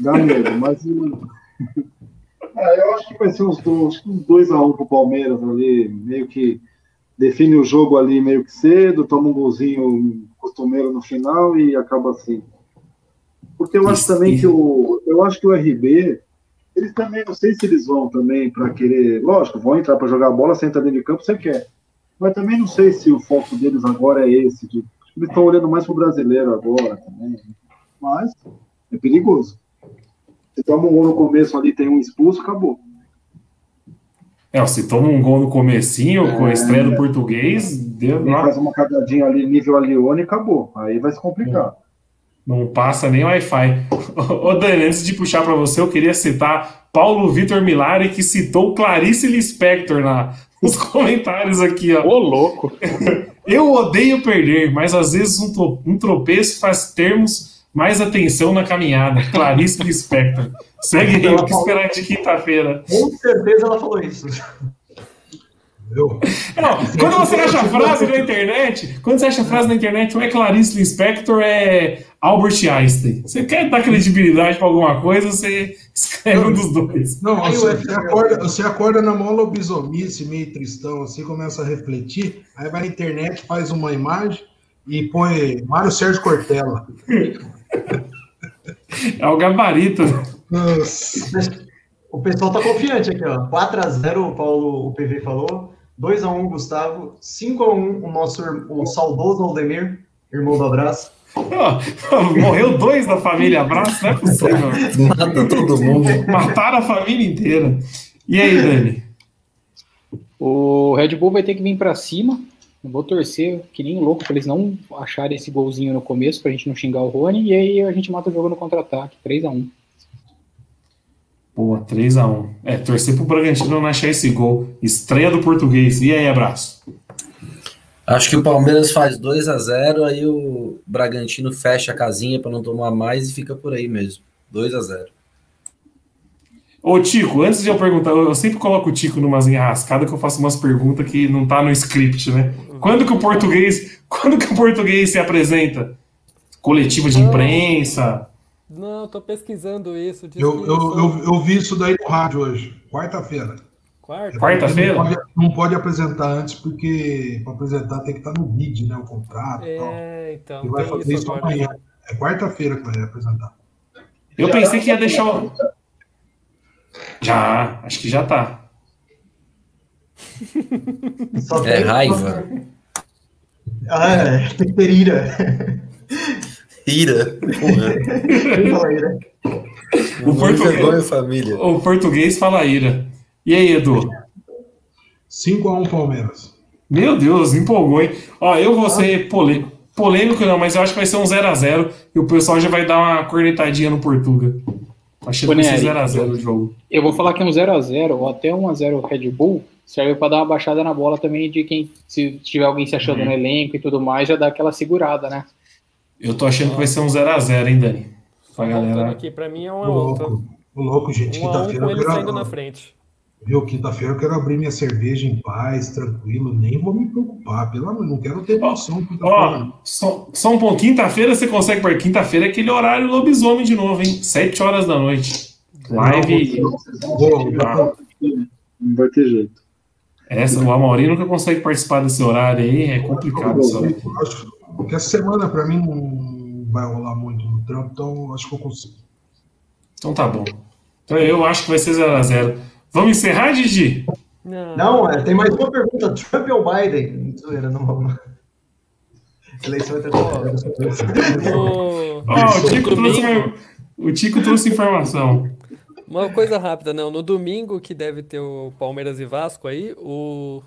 Dá medo, mas. é, eu acho que vai ser uns 2 uns dois a 1 um pro Palmeiras ali, meio que define o jogo ali meio que cedo, toma um golzinho costumeiro no final e acaba assim. Porque eu acho também que o. Eu acho que o RB, eles também, não sei se eles vão também para querer. Lógico, vão entrar para jogar bola, senta dentro de campo, você quer. Mas também não sei se o foco deles agora é esse. De, eles estão olhando mais pro brasileiro agora também. Mas é perigoso. Você toma um gol no começo ali, tem um expulso, acabou. É, se toma um gol no comecinho, com a estreia do português, deu, faz uma cagadinha ali, nível Alione, acabou. Aí vai se complicar. Não passa nem Wi-Fi. Ô, Dani, antes de puxar para você, eu queria citar Paulo Vitor Milari, que citou Clarice Lispector na, nos comentários aqui, ó. Ô, louco. Eu odeio perder, mas às vezes um, um tropeço faz termos mais atenção na caminhada. Clarice Lispector. Segue aí, o que esperar de quinta-feira? Com certeza ela falou isso. Não, quando você acha a frase na internet, quando você acha a frase na internet, ou é Clarice Lispector, é Albert Einstein. Você quer dar credibilidade para alguma coisa, você escreve um dos dois. Não, você, você acorda, você acorda na mão lobisomice, meio tristão, assim, começa a refletir, aí vai na internet, faz uma imagem e põe Mário Sérgio Cortella. É o gabarito. Nossa. O pessoal tá confiante aqui, ó. 4x0 o Paulo, o PV falou. 2x1 Gustavo. 5x1 o nosso o saudoso Aldemir, irmão do abraço. Morreu dois da família Abraço, não é possível. Mata todo mundo. Mataram a família inteira. E aí, Dani? O Red Bull vai ter que vir pra cima. Eu vou torcer que nem louco pra eles não acharem esse golzinho no começo, pra gente não xingar o Rony. E aí a gente mata o jogo no contra-ataque. 3x1. Pô, 3x1. É, torcer pro Bragantino não achar esse gol. Estreia do português. E aí, abraço? Acho que o Palmeiras faz 2 a 0 aí o Bragantino fecha a casinha para não tomar mais e fica por aí mesmo. 2 a 0 Ô, Tico, antes de eu perguntar, eu sempre coloco o Tico numas enrascadas que eu faço umas perguntas que não tá no script, né? Quando que o português, quando que o português se apresenta? Coletiva de imprensa? Não, tô pesquisando isso. Eu, eu, eu, eu vi isso daí no rádio hoje, quarta-feira. Quarta? Quarta-feira? Não pode, não pode apresentar antes, porque para apresentar tem que estar no BID, né? O contrato e tal. É, então. Ele vai tem fazer isso agora. amanhã. É quarta-feira que vai apresentar. Eu pensei que ia deixar o. Já, acho que já tá. É tem- raiva. Ah, é. Terira. Ira. Porra. Quem fala ira? O Não português- vergonha, família. O português fala ira. E aí, Edu? 5x1 Palmeiras. Meu Deus, empolgou, hein? Ó, eu vou ser polê- polêmico, não, mas eu acho que vai ser um 0x0 e o pessoal já vai dar uma cornetadinha no Portuga. Achei que vai ser Boneri, 0x0 o jogo. Eu vou falar que um 0x0 ou até 1x0 Red Bull serve pra dar uma baixada na bola também de quem, se tiver alguém se achando no elenco e tudo mais, já dá aquela segurada, né? Eu tô achando que vai ser um 0x0, hein, Dani? Pra galera. aqui, pra mim é um Ô, a um, tá? louco, louco, gente. Um a um Quinta-feira com eu ele saindo na frente. Viu, quinta-feira eu quero abrir minha cerveja em paz, tranquilo, nem vou me preocupar. Pelo amor, não quero ter quinta-feira. Ó, só, só um pouco. Quinta-feira você consegue para quinta-feira é aquele horário lobisomem de novo, hein? 7 horas da noite. Live. Vou- Ah, Não vai ter jeito. essa, o Amaury nunca consegue participar desse horário aí, é complicado. Só. eu acho que essa semana pra mim não vai rolar muito no trampo, então acho que eu consigo. Então tá bom. Então eu acho que vai ser 0x0. Vamos encerrar, Didi? Não, Não, é, tem mais uma pergunta. Trump ou Biden? Zoeira, não vamos. Eleição o, Tico trouxe, domingo, o Tico trouxe informação. uma coisa rápida, não. No domingo que deve ter o Palmeiras e Vasco aí, o.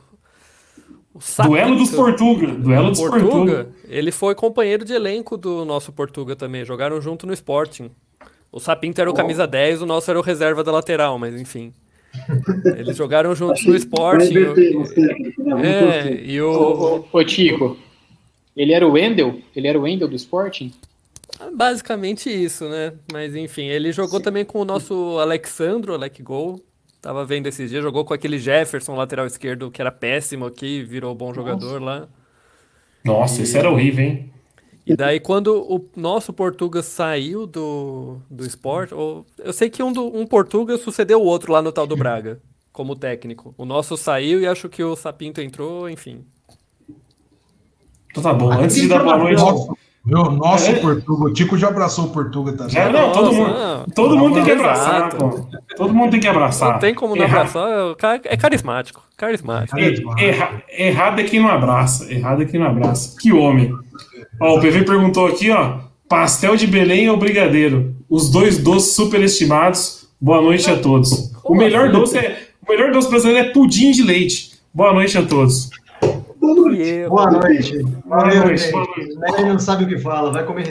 o Duelo dos Portuga. Duelo dos Portuga. Portuga, ele foi companheiro de elenco do nosso Portuga também. Jogaram junto no Sporting. O Sapinto era o camisa 10, o nosso era o reserva da lateral, mas enfim. Eles jogaram juntos no inverter, não sei, né? Vamos É, e Ô, o. ô, ô, Tico, ele era o Wendel? Ele era o Wendel do Sporting? Basicamente isso, né? Mas enfim, ele jogou também com o nosso Alexandro, Alec Gol. Tava vendo esses dias, jogou com aquele Jefferson, lateral esquerdo, que era péssimo aqui, virou bom jogador lá. Nossa, esse era horrível, hein? E daí, quando o nosso Portuga saiu do, do esporte, ou, eu sei que um, do, um Portuga sucedeu o outro lá no tal do Braga, como técnico. O nosso saiu e acho que o Sapinto entrou, enfim. Então tá bom. Antes de dar boa noite. Nosso, viu? Nosso É. Portuga. O Tico já abraçou o Portuga também. Já, não, todo Nossa, mundo, não. todo mundo tem que abraçar, pô. Todo mundo tem que abraçar. Não tem como não Erra- abraçar, o cara é carismático, carismático. er- erra- errado é quem não abraça. Errado é quem não abraça. Que homem. Ó, o PV perguntou aqui, ó. Pastel de Belém ou brigadeiro? Os dois doces superestimados. Boa noite a todos. O melhor assim? doce é, o melhor doce brasileiro é pudim de leite. Boa noite a todos. Boa noite. Boa noite, boa noite. Ele não sabe o que fala, vai comer